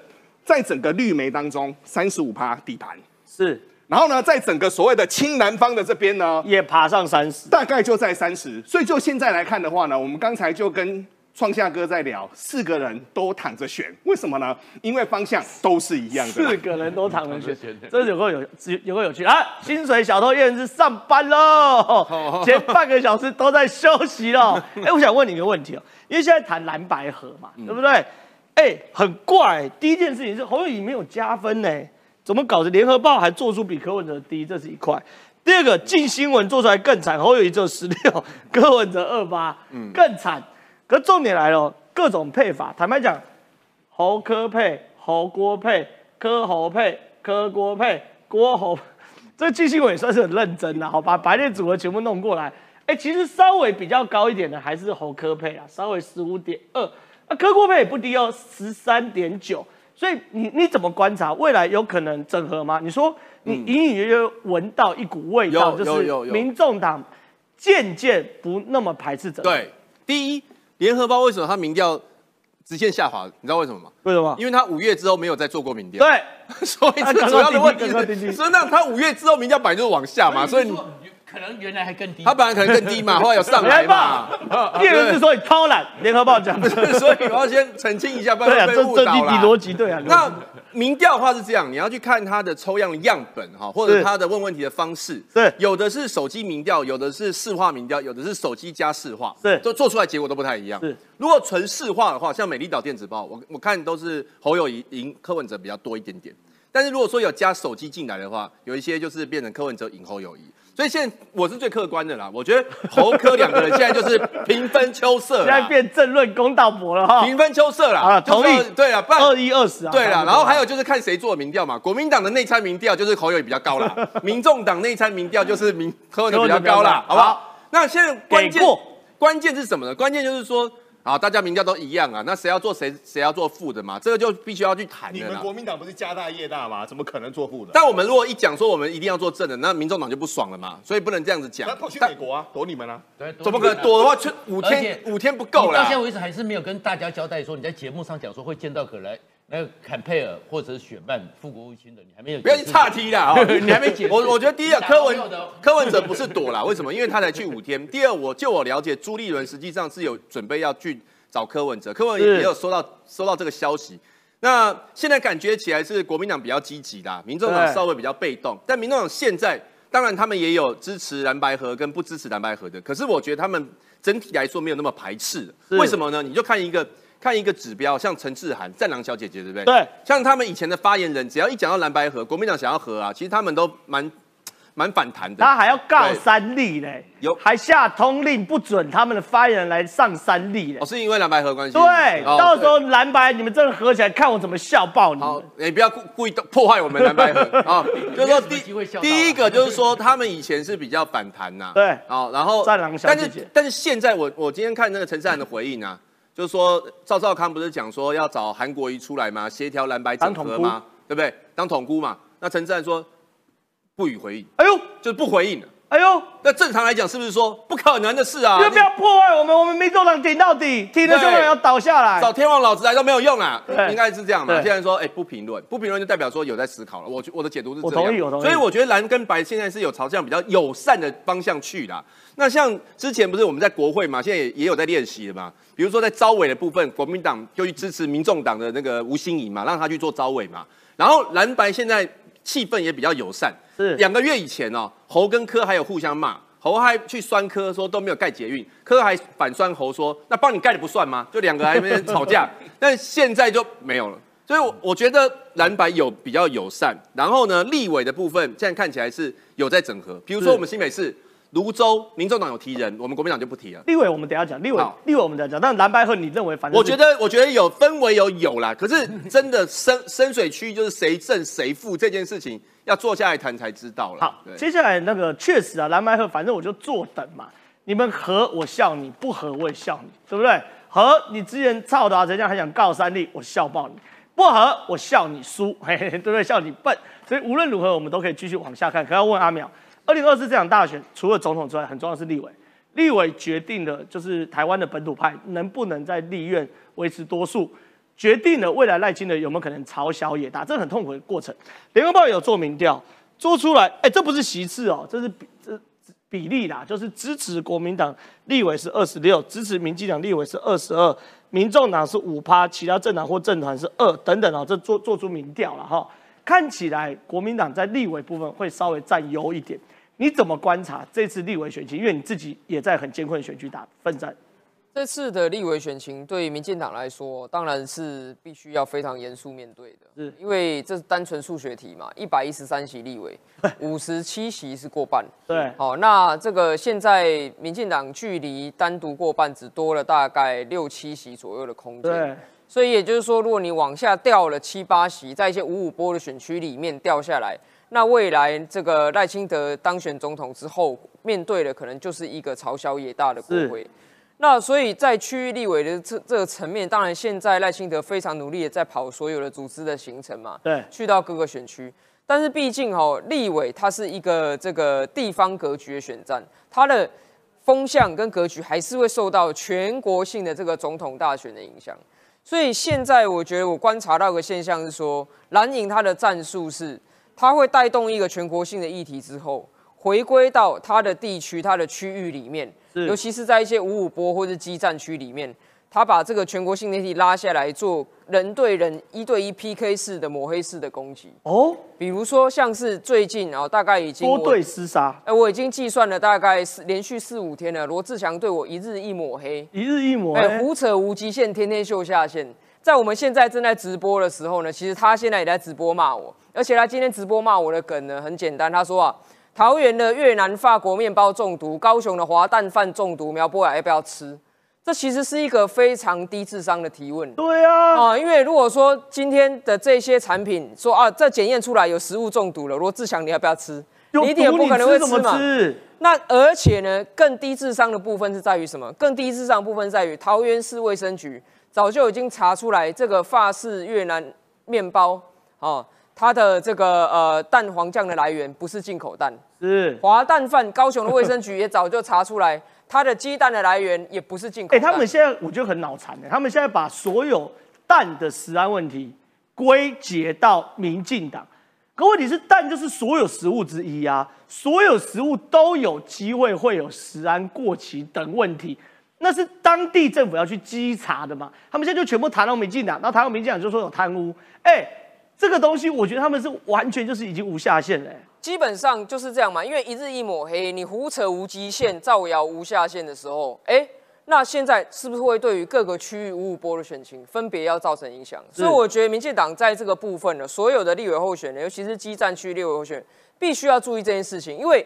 在整个绿媒当中，三十五趴底盘是，然后呢，在整个所谓的青南方的这边呢，也爬上三十，大概就在三十。所以就现在来看的话呢，我们刚才就跟创夏哥在聊，四个人都躺着选，为什么呢？因为方向都是一样的。四个人都躺着选，这有个有有个有趣啊！薪水小偷燕是上班喽，前半个小时都在休息了。哎，我想问你一个问题哦，因为现在谈蓝白河嘛，对不对？哎，很怪。第一件事情是侯友谊没有加分呢，怎么搞的？联合报还做出比柯文哲低，这是一块。第二个，近新闻做出来更惨，侯友谊只有十六，柯文哲二八，嗯更惨。可重点来了，各种配法，坦白讲，侯科配、侯郭配、柯侯配、柯郭配、郭侯，这近新伟算是很认真的，好把白列组合全部弄过来。哎，其实稍微比较高一点的还是侯科配啊，稍微十五点二，啊柯郭配也不低哦，十三点九。所以你你怎么观察未来有可能整合吗？你说你隐隐约约闻到一股味道，就是民众党渐渐不那么排斥整合。对，第一，联合报为什么他民调直线下滑？你知道为什么吗？为什么？因为他五月之后没有再做过民调。对，所以这主要的问题是，所以那他五月之后民调本来就是往下嘛，所以。可能原来还更低，他本来可能更低嘛，后来有上来嘛。第二个是说你偷懒，联合报讲不是，所以我要先澄清一下，不然被误导了。逻辑对啊。那民调的话是这样，你要去看他的抽样样本哈，或者他的问问题的方式。对，有的是手机民调，有的是市话民调，有的是手机加市话。对，都做出来结果都不太一样。是，如果纯市话的话，像美丽岛电子报，我我看都是侯友谊赢柯文哲比较多一点点。但是如果说有加手机进来的话，有一些就是变成柯文哲赢侯友谊。所以现在我是最客观的啦，我觉得侯科两个人现在就是平分秋色，现在变政论公道博了哈，平分秋色了啊，同意对啊，二一二十啊，对了，然后还有就是看谁做民调嘛，国民党的内参民调就是侯友比较高啦，民众党内参民调就是民柯文哲比较高啦，好不好？那现在关键关键是什么呢？关键就是说。啊，大家民调都一样啊，那谁要做谁谁要做副的嘛？这个就必须要去谈的你们国民党不是家大业大吗？怎么可能做副的？但我们如果一讲说我们一定要做正的，那民众党就不爽了嘛。所以不能这样子讲。那跑去美国啊，躲你们啊？对，怎么可能躲的话，去五天五天不够了。到现在为止还是没有跟大家交代说你在节目上讲说会见到可来。那个坎佩尔或者是雪曼副国务卿的，你还没有不要去岔题啦，你还没解。我我觉得第一个柯文柯文哲不是躲啦，为什么？因为他才去五天。第二，我就我了解，朱立伦实际上是有准备要去。找柯文哲，柯文也有收到收到这个消息。那现在感觉起来是国民党比较积极的，民众党稍微比较被动。但民众党现在当然他们也有支持蓝白河跟不支持蓝白河的，可是我觉得他们整体来说没有那么排斥。为什么呢？你就看一个看一个指标，像陈志涵、战狼小姐姐，对不对？对。像他们以前的发言人，只要一讲到蓝白河，国民党想要和啊，其实他们都蛮。蛮反弹的，他还要告三立嘞，有还下通令不准他们的发言人来上三立嘞。哦，是因为蓝白合关系。对，到时候蓝白你们真的合起来，看我怎么笑爆你。好，你不要故故意破坏我们蓝白合啊。就是说第第一个就是说他们以前是比较反弹呐。对，好，然后战狼小姐姐，但是现在我我今天看那个陈志涵的回应啊，就是说赵少康不是讲说要找韩国瑜出来吗？协调蓝白整合吗？对不对？当统姑嘛。那陈志涵说。不予回应，哎呦，就是不回应了，哎呦，那正常来讲是不是说不可能的事啊？你不要破坏我们，我们民众党顶到底，挺的香港要倒下来，找天王老子来都没有用啊，应该是这样嘛。现在说，哎，不评论，不评论就代表说有在思考了。我我的解读是这样，我同意，我同意。所以我觉得蓝跟白现在是有朝向比较友善的方向去的。那像之前不是我们在国会嘛，现在也也有在练习的嘛。比如说在招委的部分，国民党就去支持民众党的那个吴欣颖嘛，让他去做招委嘛。然后蓝白现在气氛也比较友善。是两个月以前哦，侯跟柯还有互相骂，侯还去酸柯说都没有盖捷运，柯还反酸侯说那帮你盖的不算吗？就两个还没吵架，但现在就没有了。所以，我我觉得蓝白有比较友善，然后呢，立委的部分现在看起来是有在整合，比如说我们新北市。泸州民众党有提人，我们国民党就不提了。立委我们等下讲，立委立委我们等下讲。但蓝白河你认为反正？我觉得我觉得有氛围有有啦，可是 真的深深水区就是谁胜谁负这件事情要坐下来谈才知道了。好，接下来那个确实啊，蓝白河反正我就坐等嘛。你们和我笑你，不和我也笑你，对不对？和你之前操的啊，这样还想告三立，我笑爆你；不和我笑你输，嘿嘿，对不对？笑你笨。所以无论如何，我们都可以继续往下看。可要问阿淼。二零二四这场大选，除了总统之外，很重要是立委。立委决定的就是台湾的本土派能不能在立院维持多数，决定了未来赖清德有没有可能朝小野大，这很痛苦的过程。联合报有做民调，做出来，哎，这不是席次哦，这是比这比例啦，就是支持国民党立委是二十六，支持民进党立委是二十二，民众党是五趴，其他政党或政团是二等等哦，这做做出民调了哈。看起来国民党在立委部分会稍微占优一点。你怎么观察这次立委选情？因为你自己也在很艰困的选区打奋战。这次的立委选情对民进党来说，当然是必须要非常严肃面对的。是，因为这是单纯数学题嘛，一百一十三席立委，五十七席是过半。对，好，那这个现在民进党距离单独过半只多了大概六七席左右的空间。对。所以也就是说，如果你往下掉了七八席，在一些五五波的选区里面掉下来，那未来这个赖清德当选总统之后，面对的可能就是一个朝小野大的国会。那所以在区域立委的这这个层面，当然现在赖清德非常努力的在跑所有的组织的行程嘛，对，去到各个选区。但是毕竟哦，立委它是一个这个地方格局的选战，它的风向跟格局还是会受到全国性的这个总统大选的影响。所以现在我觉得我观察到个现象是说，蓝营它的战术是，它会带动一个全国性的议题之后，回归到它的地区、它的区域里面。尤其是在一些五五波或者基站区里面，他把这个全国性议题拉下来做人对人一对一 PK 式的抹黑式的攻击。哦，比如说像是最近啊，大概已经多对厮杀，哎，我已经计算了大概是连续四五天了，罗志祥对我一日一抹黑，一日一抹黑，胡扯无极限，天天秀下限。在我们现在正在直播的时候呢，其实他现在也在直播骂我，而且他今天直播骂我的梗呢很简单，他说啊。桃园的越南法国面包中毒，高雄的滑蛋饭中毒，苗博雅要不要吃？这其实是一个非常低智商的提问。对啊，啊，因为如果说今天的这些产品说啊，这检验出来有食物中毒了，罗志祥你要不要吃？你一点不可能会吃嘛。那而且呢，更低智商的部分是在于什么？更低智商部分在于桃园市卫生局早就已经查出来，这个法式越南面包哦。它的这个呃蛋黄酱的来源不是进口蛋，是滑蛋饭。高雄的卫生局也早就查出来，它的鸡蛋的来源也不是进口。哎，他们现在我觉得很脑残的，他们现在把所有蛋的食安问题归结到民进党。可问题是，蛋就是所有食物之一啊，所有食物都有机会会有食安过期等问题，那是当地政府要去稽查的嘛。他们现在就全部谈到民进党，然后谈到民进党就说有贪污，哎。这个东西，我觉得他们是完全就是已经无下限了。基本上就是这样嘛，因为一日一抹黑，你胡扯无极限，造谣无下限的时候，哎，那现在是不是会对于各个区域五五波的选情分别要造成影响？所以我觉得民进党在这个部分呢，所有的立委候选人，尤其是基站区立委候选人，必须要注意这件事情，因为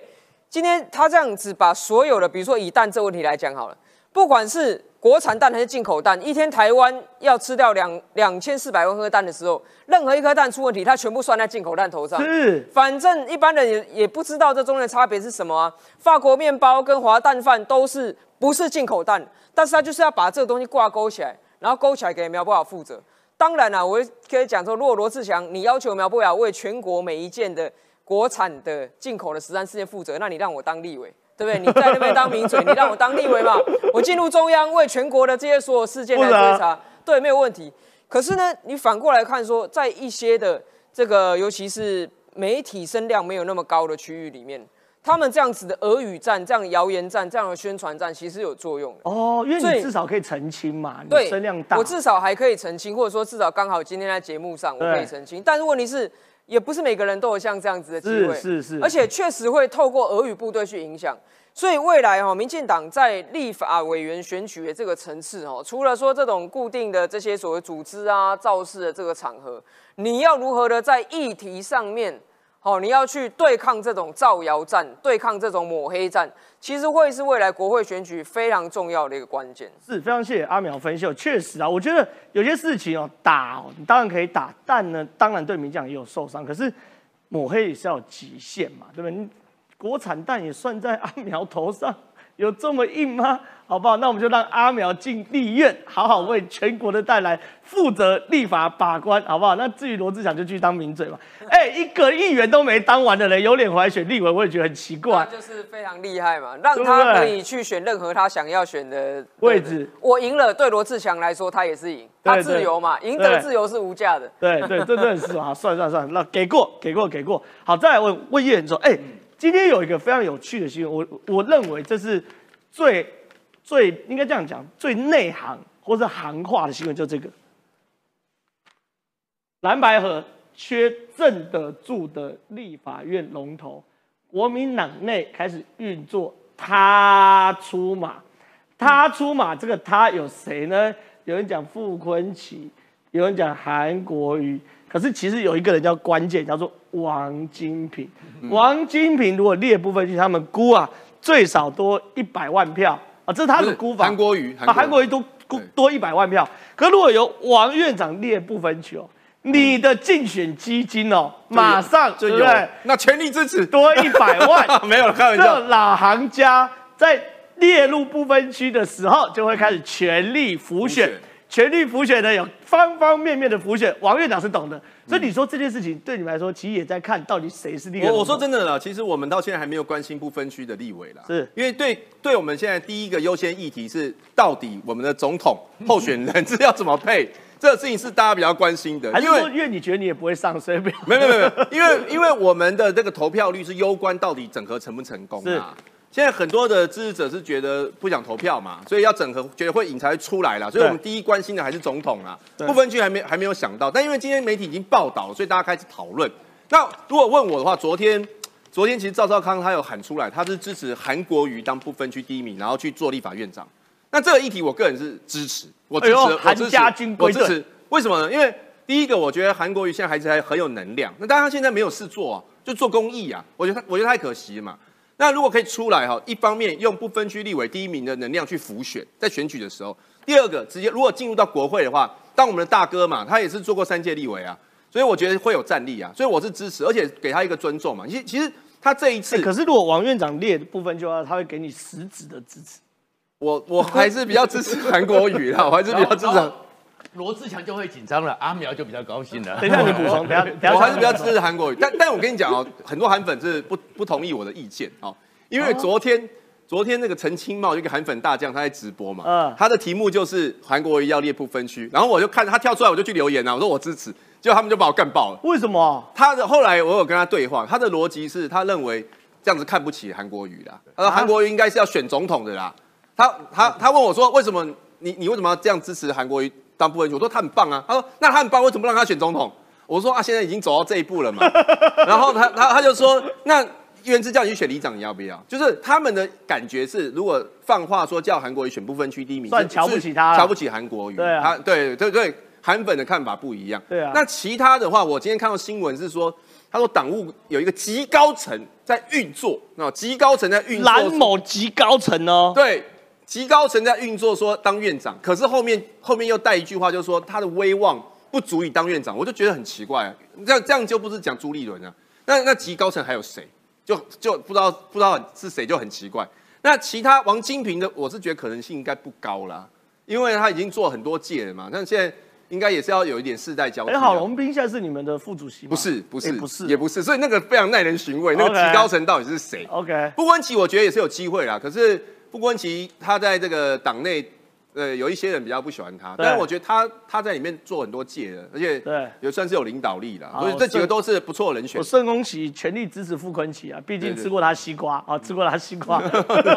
今天他这样子把所有的，比如说以蛋这问题来讲好了，不管是。国产蛋还是进口蛋？一天台湾要吃掉两两千四百万颗蛋的时候，任何一颗蛋出问题，它全部算在进口蛋头上。是，反正一般人也也不知道这中间的差别是什么啊。法国面包跟华蛋饭都是不是进口蛋，但是他就是要把这个东西挂钩起来，然后勾起来给苗博雅负责。当然了，我可以讲说，如果罗志祥你要求苗博雅为全国每一件的国产的进口的十三事件负责，那你让我当立委。对不对？你在那边当名嘴，你让我当立委嘛？我进入中央，为全国的这些所有事件来追查，对，没有问题。可是呢，你反过来看说，在一些的这个，尤其是媒体声量没有那么高的区域里面，他们这样子的俄语战、这样谣言战、这样的宣传战，其实有作用的哦。因为你至少可以澄清嘛，对，声量大，我至少还可以澄清，或者说至少刚好今天在节目上我可以澄清。但是问题是。也不是每个人都有像这样子的机会，是是是，而且确实会透过俄语部队去影响，所以未来哈，民进党在立法委员选举的这个层次哦，除了说这种固定的这些所谓组织啊、造势的这个场合，你要如何的在议题上面？哦，你要去对抗这种造谣战，对抗这种抹黑战，其实会是未来国会选举非常重要的一个关键。是非常谢谢阿苗分析，确实啊，我觉得有些事情哦，打你当然可以打，但呢，当然对民将也有受伤。可是抹黑也是要极限嘛，对不对？你国产弹也算在阿苗头上。有这么硬吗？好不好？那我们就让阿苗进立院，好好为全国的带来负责立法把关，好不好？那至于罗志祥就去当名嘴嘛。哎，一个议员都没当完的人，有脸回来选立委，我也觉得很奇怪。就是非常厉害嘛，让他可以去选任何他想要选的位置。我赢了，对罗志祥来说，他也是赢，他自由嘛，赢得自由是无价的。对对，真的是啊，算算算，那给过，给过，给过。好，再来问问叶人说，哎。今天有一个非常有趣的新闻，我我认为这是最最应该这样讲，最内行或者行话的新闻，就这个蓝白河缺镇得住的立法院龙头，国民党内开始运作，他出马，他出马，这个他有谁呢？有人讲傅昆奇，有人讲韩国瑜。可是其实有一个人叫关键，叫做王金平。王金平如果列部分去，他们估啊，最少多一百万票啊，这是他的估法。韩国瑜啊，韩国瑜多多一百万票。可如果由王院长列部分区哦，你的竞选基金哦，马上就有，那全力支持多一百万，没有开玩笑。老行家在列入不分区的时候，就会开始全力浮选。全力浮选呢，有方方面面的浮选，王院长是懂的，所以你说这件事情对你们来说，其实也在看到底谁是立委。我我说真的了，其实我们到现在还没有关心不分区的立委了，是因为对对我们现在第一个优先议题是，到底我们的总统候选人是要怎么配，这个事情是大家比较关心的。因为因为你觉得你也不会上，所以没有没有没有，因为因为我们的这个投票率是攸关到底整合成不成功啊。现在很多的支持者是觉得不想投票嘛，所以要整合，觉得会引才出来了。所以我们第一关心的还是总统啊，不分区还没还没有想到。但因为今天媒体已经报道了，所以大家开始讨论。那如果问我的话，昨天昨天其实赵少康他有喊出来，他是支持韩国瑜当不分区第一名，然后去做立法院长。那这个议题我个人是支持，我支持韩家军我支持。为什么呢？因为第一个，我觉得韩国瑜现在还是还很有能量。那当然他现在没有事做啊，就做公益啊。我觉得他我觉得太可惜了嘛。那如果可以出来哈，一方面用不分区立委第一名的能量去浮选，在选举的时候；第二个，直接如果进入到国会的话，当我们的大哥嘛，他也是做过三届立委啊，所以我觉得会有战力啊，所以我是支持，而且给他一个尊重嘛。其实其实他这一次，可是如果王院长列部分就要，他会给你实质的支持。我我还是比较支持韩国瑜啦，我还是比较支持。罗志强就会紧张了，阿苗就比较高兴了。等一下你补充，等下我还是比较支持韩国瑜，但但我跟你讲哦，很多韩粉是不不同意我的意见哦。因为昨天，昨天那个陈清茂一个韩粉大将，他在直播嘛，嗯，他的题目就是韩国瑜要列不分区，然后我就看他跳出来，我就去留言啊，我说我支持，结果他们就把我干爆了。为什么？他的后来我有跟他对话，他的逻辑是他认为这样子看不起韩国瑜啦，他说韩国瑜应该是要选总统的啦。他他他问我说，为什么你你为什么要这样支持韩国瑜当部分区？我说他很棒啊。他说那他很棒，为什么不让他选总统？我说啊，现在已经走到这一步了嘛。然后他他他就说那。议员之叫你去选里长，你要不要？就是他们的感觉是，如果放话说叫韩国瑜选不分区第一名，算瞧不起他，瞧不起韩国瑜。对啊，对对对，韩粉的看法不一样。对啊，那其他的话，我今天看到新闻是说，他说党务有一个极高层在运作，那极高层在运作，蓝某极高层哦，对，极高层在运作，说当院长，可是后面后面又带一句话，就是说他的威望不足以当院长，我就觉得很奇怪，这样这样就不是讲朱立伦啊？那那极高层还有谁？就就不知道不知道是谁就很奇怪。那其他王金平的，我是觉得可能性应该不高啦，因为他已经做很多届了嘛。但现在应该也是要有一点世代交替。哎，郝龙斌现在是你们的副主席吗？不是，不是，不是，也不是。所以那个非常耐人寻味，那个极高层到底是谁？OK，不关奇我觉得也是有机会啦。可是傅昆奇他在这个党内。呃，有一些人比较不喜欢他，但是我觉得他他在里面做很多届的，而且对也算是有领导力的，所以这几个都是不错的人选。我盛恭喜，全力支持傅昆奇啊，毕竟吃过他西瓜啊，吃过他西瓜。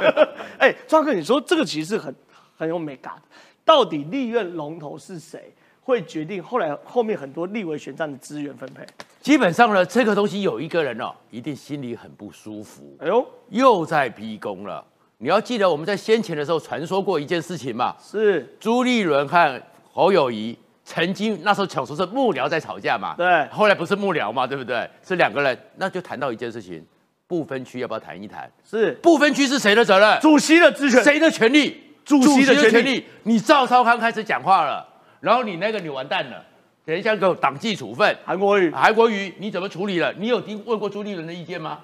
哎，庄哥，你说这个其实很很有美感的，到底立院龙头是谁，会决定后来后面很多立委选战的资源分配？基本上呢，这个东西有一个人哦，一定心里很不舒服。哎呦，又在逼宫了。你要记得我们在先前的时候传说过一件事情嘛？是朱立伦和侯友谊曾经那时候讲说是幕僚在吵架嘛？对，后来不是幕僚嘛？对不对？是两个人，那就谈到一件事情，不分区要不要谈一谈？是不分区是谁的责任？主席的职权？谁的权利？主席的权利。你赵超康开始讲话了，然后你那个你完蛋了，等一下给我党纪处分。韩国瑜，韩国瑜你怎么处理了？你有听问过朱立伦的意见吗？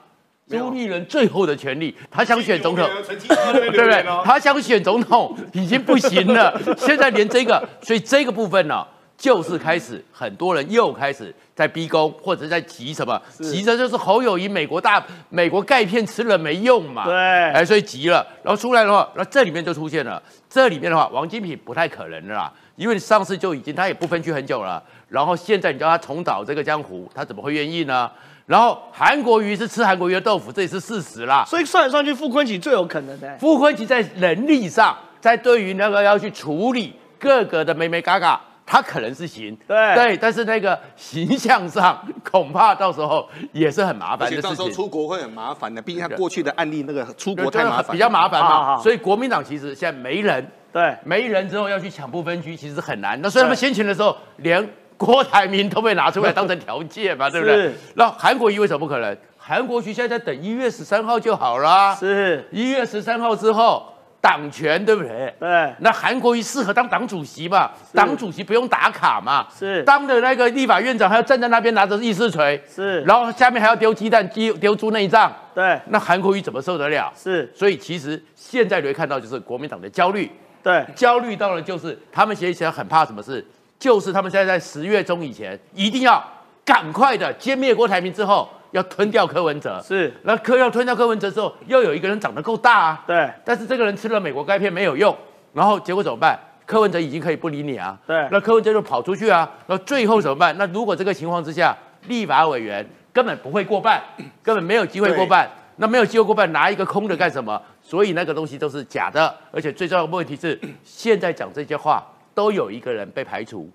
朱立伦最后的权利，他想选总统，对不对？他想选总统已经不行了，现在连这个，所以这个部分呢，就是开始很多人又开始在逼宫，或者在急什么？急着就是侯友谊美国大美国钙片吃了没用嘛？对，哎，所以急了，然后出来的话，那这里面就出现了，这里面的话，王金平不太可能了啦，因为上次就已经他也不分区很久了，然后现在你叫他重蹈这个江湖，他怎么会愿意呢？然后韩国瑜是吃韩国瑜的豆腐，这也是事实啦。所以算来算去，傅昆萁最有可能的。傅昆萁在能力上，在对于那个要去处理各个的美美嘎嘎，他可能是行。对对，但是那个形象上，恐怕到时候也是很麻烦的事情。到时候出国会很麻烦的，毕竟他过去的案例那个出国太麻烦，比较麻烦嘛。所以国民党其实现在没人，对，没人之后要去抢不分区，其实很难。那所以他们先前的时候连。郭台铭都被拿出来当成条件嘛，对不对？那韩国瑜为什么不可能？韩国瑜现在在等一月十三号就好了。是，一月十三号之后，党权，对不对？对。那韩国瑜适合当党主席嘛？党主席不用打卡嘛？是。当的那个立法院长还要站在那边拿着议事锤，是。然后下面还要丢鸡蛋、丢丢猪内脏，对。那韩国瑜怎么受得了？是。所以其实现在你会看到，就是国民党的焦虑，对，焦虑到了就是他们现在很怕什么事，就是他们现在在十月中以前一定要赶快的歼灭郭台铭之后。要吞掉柯文哲是，那柯要吞掉柯文哲之后，又有一个人长得够大啊。对，但是这个人吃了美国钙片没有用，然后结果怎么办？柯文哲已经可以不理你啊。对，那柯文哲就跑出去啊。那最后怎么办？那如果这个情况之下，立法委员根本不会过半，根本没有机会过半。那没有机会过半，拿一个空的干什么？所以那个东西都是假的。而且最重要的问题是，现在讲这些话都有一个人被排除，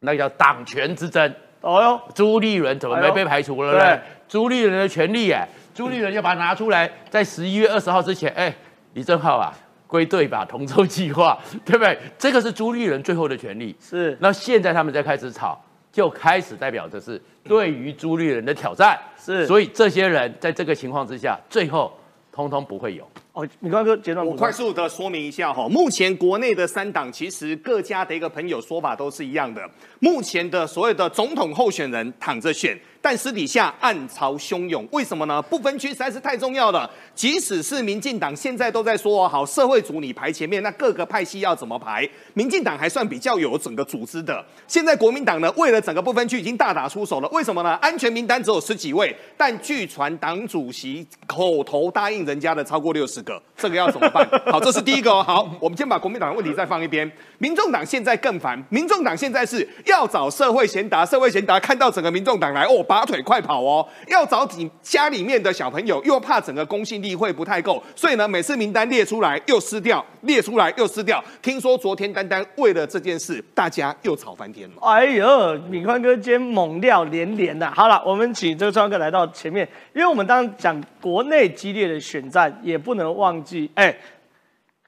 那个叫党权之争。哦哟，朱立伦怎么没被排除了呢？朱立伦的权利哎，朱立伦要把它拿出来，在十一月二十号之前，哎，李正浩啊，归队吧，同舟计划，对不对？这个是朱立伦最后的权利。是。那现在他们在开始吵，就开始代表的是对于朱立伦的挑战。是。所以这些人在这个情况之下，最后通通不会有。哦，你刚刚阶段，我快速的说明一下哈，目前国内的三党其实各家的一个朋友说法都是一样的，目前的所有的总统候选人躺着选。但私底下暗潮汹涌，为什么呢？不分区实在是太重要了。即使是民进党现在都在说好，社会主你排前面，那各个派系要怎么排？民进党还算比较有整个组织的。现在国民党呢，为了整个不分区已经大打出手了。为什么呢？安全名单只有十几位，但据传党主席口头答应人家的超过六十 个，这个要怎么办？好，这是第一个哦。好，我们先把国民党的问题再放一边。民众党现在更烦，民众党现在是要找社会贤达，社会贤达看到整个民众党来哦。拔腿快跑哦！要找你家里面的小朋友，又怕整个公信力会不太够，所以呢，每次名单列出来又撕掉，列出来又撕掉。听说昨天丹丹为了这件事，大家又吵翻天了。哎呦，敏宽哥今天猛料连连的。好了，我们请这个川哥来到前面，因为我们当讲国内激烈的选战，也不能忘记哎。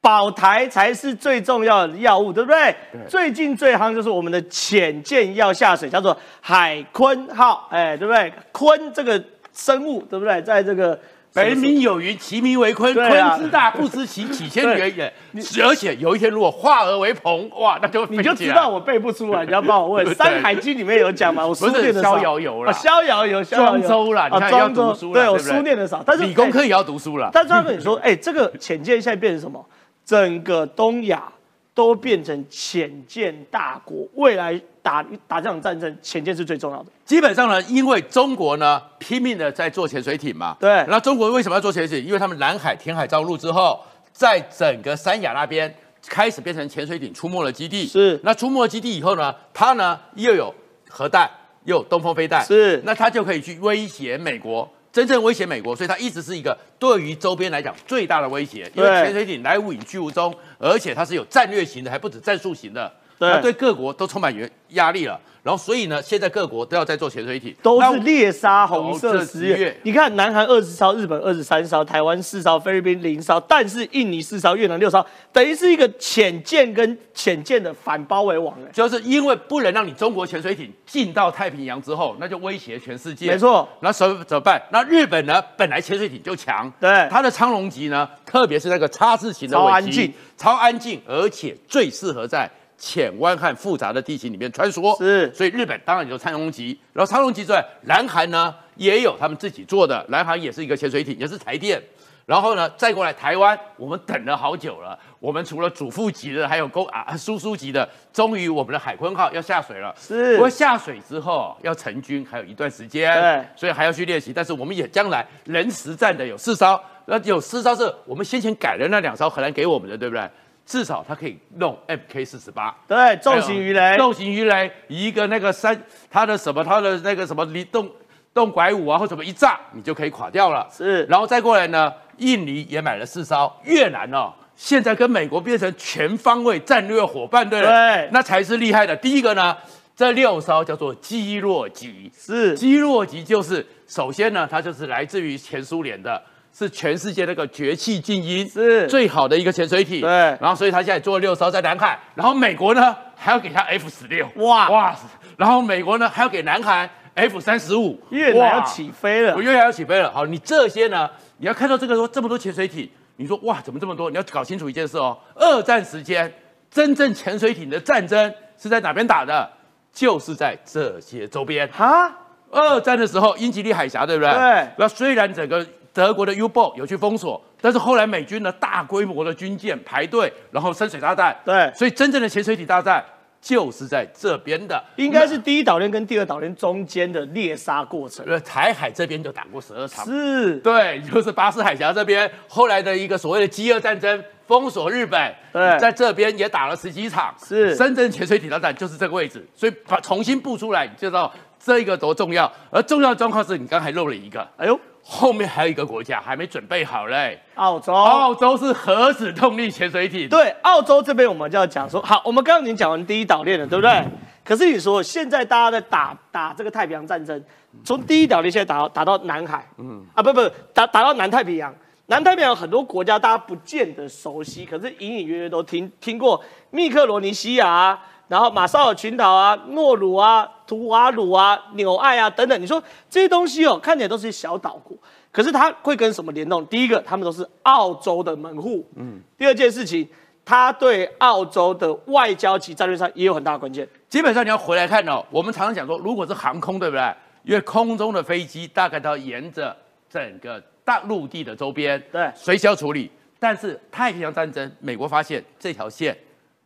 保台才是最重要的药物，对不对？最近最夯就是我们的潜舰要下水，叫做海鲲号，哎，对不对？鲲这个生物，对不对？在这个北冥有云，其名为鲲，鲲之大，不知其几千里也。而且有一天如果化而为鹏，哇，那就你就知道我背不出来，你要帮我问《山海经》里面有讲吗？我书念的少，逍遥游了，逍遥游，庄周了，你看要读书了，对我书念的少，但是理工科也要读书了。但是跟你说，哎，这个浅见现在变成什么？整个东亚都变成潜舰大国，未来打打这场战争，潜舰是最重要的。基本上呢，因为中国呢拼命的在做潜水艇嘛，对。那中国为什么要做潜水艇？因为他们南海填海造陆之后，在整个三亚那边开始变成潜水艇出没的基地。是。那出没基地以后呢，它呢又有核弹，又有东风飞弹，是。那它就可以去威胁美国。真正威胁美国，所以它一直是一个对于周边来讲最大的威胁。因为潜水艇来无影去无踪，而且它是有战略型的，还不止战术型的，它对各国都充满压压力了。然后，所以呢，现在各国都要在做潜水艇，都是猎杀红色十月。你看，南韩二十艘，日本二十三艘，台湾四艘，菲律宾零艘，但是印尼四艘，越南六艘，等于是一个潜舰跟潜舰的反包围网。就是因为不能让你中国潜水艇进到太平洋之后，那就威胁全世界。没错。那所以怎么办？那日本呢？本来潜水艇就强，对它的苍龙级呢，特别是那个叉字型的，超安静，超安静，而且最适合在。浅湾和复杂的地形里面穿梭，是，所以日本当然有苍龙级，然后苍龙级之外，南韩呢也有他们自己做的，南韩也是一个潜水艇，也是台电，然后呢再过来台湾，我们等了好久了，我们除了主副级的，还有公啊叔叔级的，终于我们的海鲲号要下水了，是，不过下水之后要成军还有一段时间，对，所以还要去练习，但是我们也将来人实战的有四艘，那有四艘是我们先前改的那两艘荷兰给我们的，对不对？至少它可以弄 MK 四十八，对，重型鱼雷，重型鱼雷，一个那个三，它的什么，它的那个什么离动动拐五啊，或什么一炸，你就可以垮掉了。是，然后再过来呢，印尼也买了四艘，越南哦，现在跟美国变成全方位战略伙伴，对不对？那才是厉害的。第一个呢，这六艘叫做基洛级，是基洛级，就是首先呢，它就是来自于前苏联的。是全世界那个绝气静音是最好的一个潜水艇，对。然后，所以他现在做了六艘在南海，然后美国呢还要给他 F 十六，哇哇！然后美国呢还要给南韩 F 三十五，越南要起飞了，我越南要起飞了。好，你这些呢，你要看到这个说这么多潜水艇，你说哇，怎么这么多？你要搞清楚一件事哦，二战时间真正潜水艇的战争是在哪边打的？就是在这些周边。哈，二战的时候，英吉利海峡，对不对？对。那虽然整个德国的 U-boat 有去封锁，但是后来美军的大规模的军舰排队，然后深水炸弹。对。所以真正的潜水艇大战。就是在这边的，应该是第一岛链跟第二岛链中间的猎杀过程。呃，台海这边就打过十二场，是，对，就是巴士海峡这边，后来的一个所谓的饥饿战争，封锁日本，对，在这边也打了十几场，是，深圳潜水艇大战就是这个位置，所以把重新布出来，你就知道这个多重要。而重要的状况是你刚才漏了一个，哎呦。后面还有一个国家还没准备好嘞，澳洲。澳洲是核子动力潜水艇。对，澳洲这边我们就要讲说，好，我们刚刚已经讲完第一岛链了，对不对？可是你说现在大家在打打这个太平洋战争，从第一岛链现在打到打到南海，嗯，啊不不，打打到南太平洋。南太平洋很多国家大家不见得熟悉，可是隐隐约约都听听过密克罗尼西亚。然后马绍尔群岛啊、诺鲁啊、图瓦鲁啊、纽爱啊等等，你说这些东西哦，看起来都是小岛国，可是它会跟什么联动？第一个，他们都是澳洲的门户。嗯。第二件事情，它对澳洲的外交及战略上也有很大的关键。基本上你要回来看哦，我们常常讲说，如果是航空，对不对？因为空中的飞机大概都要沿着整个大陆地的周边，对，随时要处理。但是太平洋战争，美国发现这条线。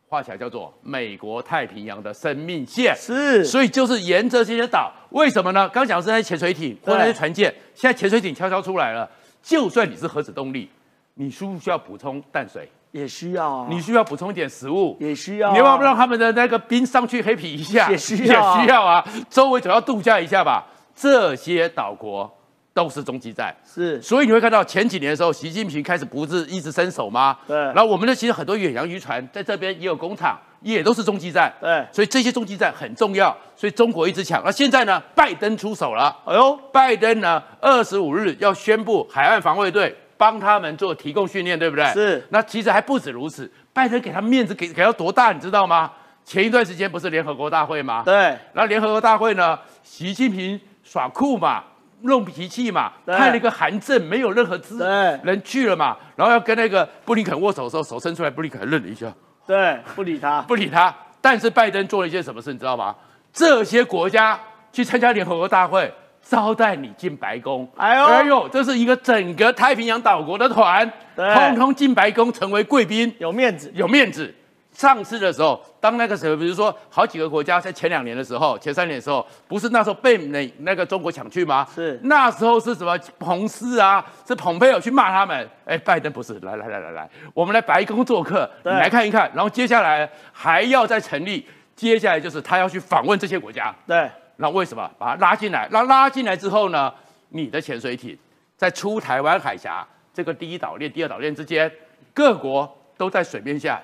画起来叫做美国太平洋的生命线，是，所以就是沿着这些岛，为什么呢？刚讲是那些潜水艇或那些船舰，现在潜水艇悄悄出来了。就算你是核子动力，你需不需要补充淡水？也需要。啊你需要补充一点食物？也需要。你要不让他们的那个兵上去黑皮一下？也需要，也需要啊。周围总要度假一下吧。这些岛国。都是中继站，是，所以你会看到前几年的时候，习近平开始不是一直伸手吗？对。然后我们的其实很多远洋渔船在这边也有工厂，也都是中继站。对。所以这些中继站很重要，所以中国一直抢。那现在呢？拜登出手了。哎呦，拜登呢？二十五日要宣布海岸防卫队帮他们做提供训练，对不对？是。那其实还不止如此，拜登给他面子给给到多大，你知道吗？前一段时间不是联合国大会吗？对。然后联合国大会呢，习近平耍酷嘛。弄脾气嘛，派了一个韩正，没有任何资人去了嘛，然后要跟那个布林肯握手的时候，手伸出来，布林肯愣了一下，对，不理他，不理他。但是拜登做了一件什么事，你知道吗？这些国家去参加联合国大会，招待你进白宫。哎呦，哎呦，这是一个整个太平洋岛国的团，通通进白宫成为贵宾，有面子，有面子。上次的时候，当那个时候，比如说好几个国家在前两年的时候，前三年的时候，不是那时候被那那个中国抢去吗？是那时候是什么彭斯啊，是蓬佩奥去骂他们。哎，拜登不是，来来来来来，我们来白宫做客，你来看一看。然后接下来还要再成立，接下来就是他要去访问这些国家。对，那为什么把他拉进来？那拉进来之后呢？你的潜水艇在出台湾海峡这个第一岛链、第二岛链之间，各国都在水面下。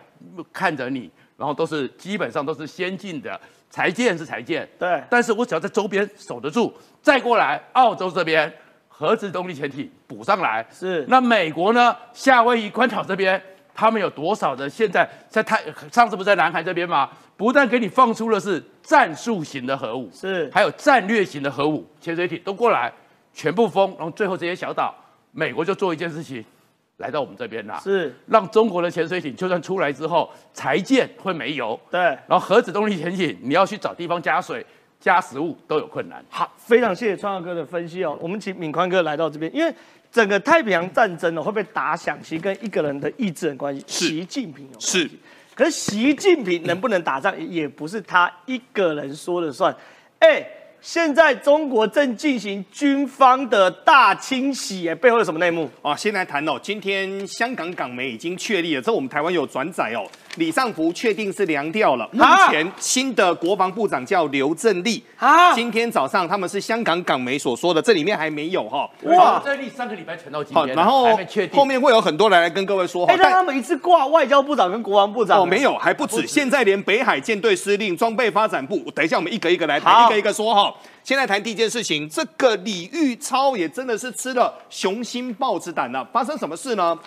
看着你，然后都是基本上都是先进的裁建是裁建，对。但是我只要在周边守得住，再过来澳洲这边核子动力潜艇补上来，是。那美国呢？夏威夷关岛这边，他们有多少的？现在在太上次不是在南海这边吗？不但给你放出了是战术型的核武，是，还有战略型的核武潜水艇都过来，全部封。然后最后这些小岛，美国就做一件事情。来到我们这边啦，是让中国的潜水艇就算出来之后，柴舰会没油，对，然后核子动力潜艇你要去找地方加水、加食物都有困难。好，非常谢谢川耀哥的分析哦。我们请敏宽哥来到这边，因为整个太平洋战争呢会被打响，其实跟一个人的意志有关系，习近平有关系。是，可是习近平能不能打仗，也不是他一个人说了算。哎。现在中国正进行军方的大清洗，哎背后有什么内幕啊？先来谈哦，今天香港港媒已经确立了，这我们台湾有转载哦。李尚福确定是凉掉了。目前新的国防部长叫刘振立。啊，今天早上他们是香港港媒所说的，这里面还没有哈。哇，刘振立上个礼拜传到今天，然后后面会有很多人来跟各位说。哎，让他们一次挂外交部长跟国防部长。哦，没有，还不止。现在连北海舰队司令、装备发展部，等一下我们一个一个来谈，一个一个说哈。现在谈第一件事情，这个李玉超也真的是吃了雄心豹子胆了。发生什么事呢？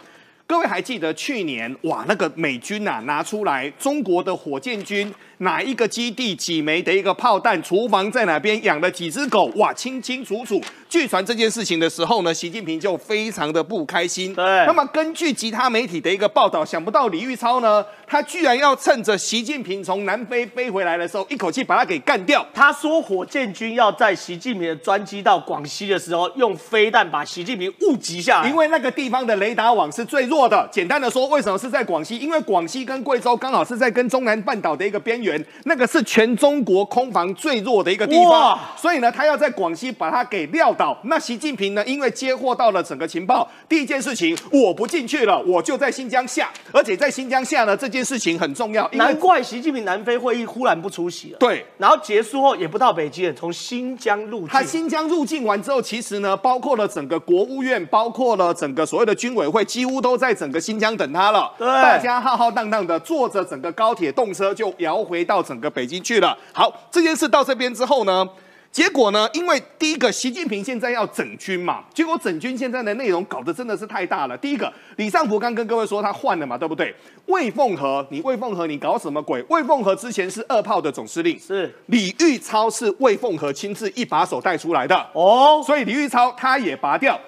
各位还记得去年哇，那个美军呐拿出来中国的火箭军哪一个基地几枚的一个炮弹，厨房在哪边养了几只狗，哇，清清楚楚。据传这件事情的时候呢，习近平就非常的不开心。对。那么根据其他媒体的一个报道，想不到李玉超呢，他居然要趁着习近平从南非飞回来的时候，一口气把他给干掉。他说火箭军要在习近平的专机到广西的时候，用飞弹把习近平误击下来，因为那个地方的雷达网是最弱的。简单的说，为什么是在广西？因为广西跟贵州刚好是在跟中南半岛的一个边缘，那个是全中国空防最弱的一个地方。所以呢，他要在广西把它给撂倒。那习近平呢，因为接获到了整个情报，第一件事情我不进去了，我就在新疆下。而且在新疆下呢，这件事情很重要。难怪习近平南非会议忽然不出席了。对，然后结束后也不到北京，从新疆入境。他新疆入境完之后，其实呢，包括了整个国务院，包括了整个所谓的军委会，几乎都在整个新疆等他了。对，大家浩浩荡荡的坐着整个高铁动车就摇回到整个北京去了。好，这件事到这边之后呢？结果呢？因为第一个，习近平现在要整军嘛，结果整军现在的内容搞得真的是太大了。第一个，李尚福刚跟各位说他换了嘛，对不对？魏凤和，你魏凤和你搞什么鬼？魏凤和之前是二炮的总司令，是李玉超是魏凤和亲自一把手带出来的哦，所以李玉超他也拔掉。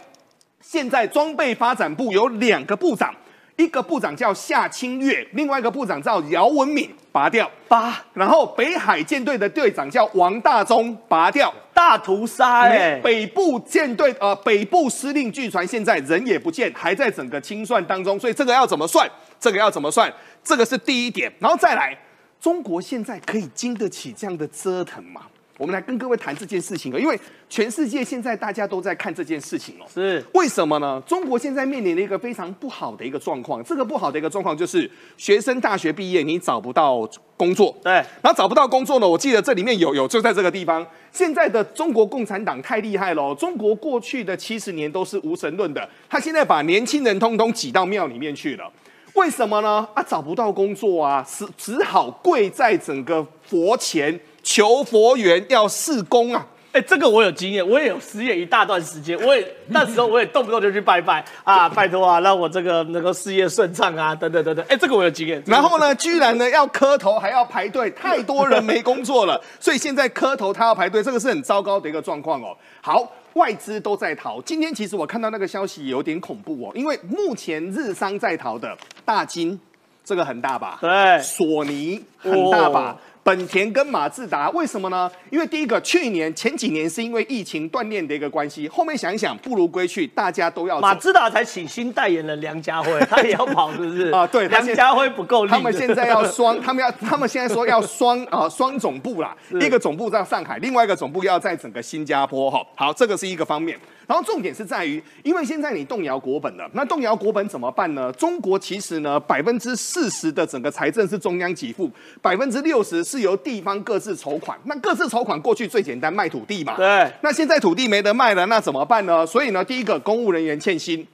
现在装备发展部有两个部长。一个部长叫夏清月，另外一个部长叫姚文敏，拔掉拔。然后北海舰队的队长叫王大忠，拔掉。大屠杀哎！北部舰队呃，北部司令据传现在人也不见，还在整个清算当中，所以这个要怎么算？这个要怎么算？这个是第一点。然后再来，中国现在可以经得起这样的折腾吗？我们来跟各位谈这件事情啊，因为全世界现在大家都在看这件事情哦。是为什么呢？中国现在面临了一个非常不好的一个状况，这个不好的一个状况就是学生大学毕业你找不到工作，对，然后找不到工作呢，我记得这里面有有就在这个地方，现在的中国共产党太厉害了，中国过去的七十年都是无神论的，他现在把年轻人通通挤到庙里面去了，为什么呢？啊，找不到工作啊，是只好跪在整个佛前。求佛缘要试功啊！哎，这个我有经验，我也有失业一大段时间，我也那时候我也动不动就去拜拜啊，拜托啊，让我这个能够事业顺畅啊，等等等等。哎，这个我有经验。然后呢，居然呢要磕头还要排队，太多人没工作了，所以现在磕头他要排队，这个是很糟糕的一个状况哦。好，外资都在逃。今天其实我看到那个消息有点恐怖哦，因为目前日商在逃的大金，这个很大吧？对，索尼很大吧？本田跟马自达为什么呢？因为第一个，去年前几年是因为疫情锻炼的一个关系，后面想一想不如归去，大家都要。马自达才请新代言人梁家辉，他也要跑，是不是？啊，对，梁家辉不够力。他们现在要双，他们要，他们现在说要双啊双总部啦，一个总部在上海，另外一个总部要在整个新加坡哈。好，这个是一个方面。然后重点是在于，因为现在你动摇国本了，那动摇国本怎么办呢？中国其实呢，百分之四十的整个财政是中央给付，百分之六十是由地方各自筹款。那各自筹款过去最简单，卖土地嘛。对。那现在土地没得卖了，那怎么办呢？所以呢，第一个公务人员欠薪。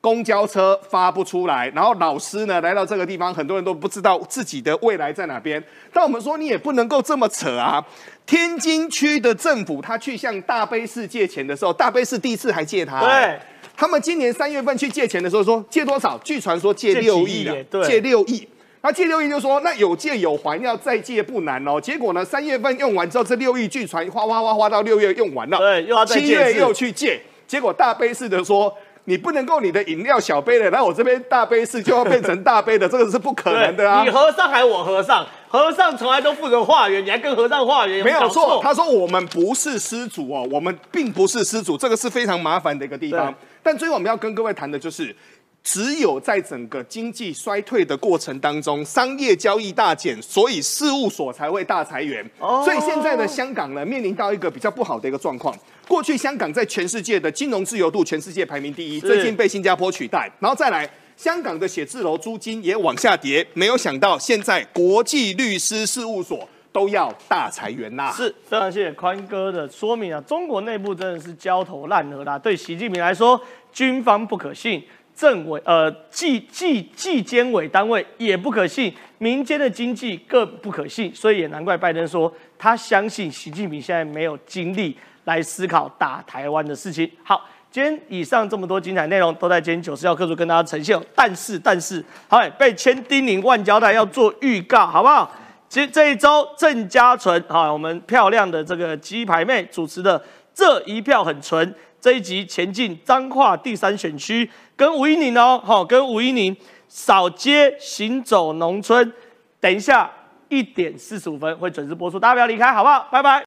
公交车发不出来，然后老师呢来到这个地方，很多人都不知道自己的未来在哪边。但我们说你也不能够这么扯啊！天津区的政府他去向大悲寺借钱的时候，大悲寺第一次还借他。对，他们今年三月份去借钱的时候说借多少？据传说借六亿啊，借六亿。那借六亿就说那有借有还，要再借不难哦。结果呢，三月份用完之后，这六亿据传哗哗哗哗到六月用完了，对，又要再借。七月又去借，结果大悲寺的说。你不能够你的饮料小杯的，来我这边大杯式就要变成大杯的，这个是不可能的啊！你和尚还我和尚，和尚从来都负责化缘，你还跟和尚化缘，没有错。他说我们不是施主哦，我们并不是施主，这个是非常麻烦的一个地方。但最后我们要跟各位谈的就是。只有在整个经济衰退的过程当中，商业交易大减，所以事务所才会大裁员。所以现在的香港呢，面临到一个比较不好的一个状况。过去香港在全世界的金融自由度，全世界排名第一，最近被新加坡取代。然后再来，香港的写字楼租金也往下跌。没有想到，现在国际律师事务所都要大裁员啦。是非常谢谢宽哥的说明啊！中国内部真的是焦头烂额啦。对习近平来说，军方不可信。政委呃，纪纪纪监委单位也不可信，民间的经济更不可信，所以也难怪拜登说他相信习近平现在没有精力来思考打台湾的事情。好，今天以上这么多精彩内容都在今天九十要课组跟大家呈现。但是，但是，好，被千叮咛万交代要做预告，好不好？其实这一周郑家纯，好，我们漂亮的这个鸡排妹主持的这一票很纯这一集前进彰化第三选区，跟吴依宁哦，好，跟吴依宁扫街行走农村，等一下一点四十五分会准时播出，大家不要离开，好不好？拜拜。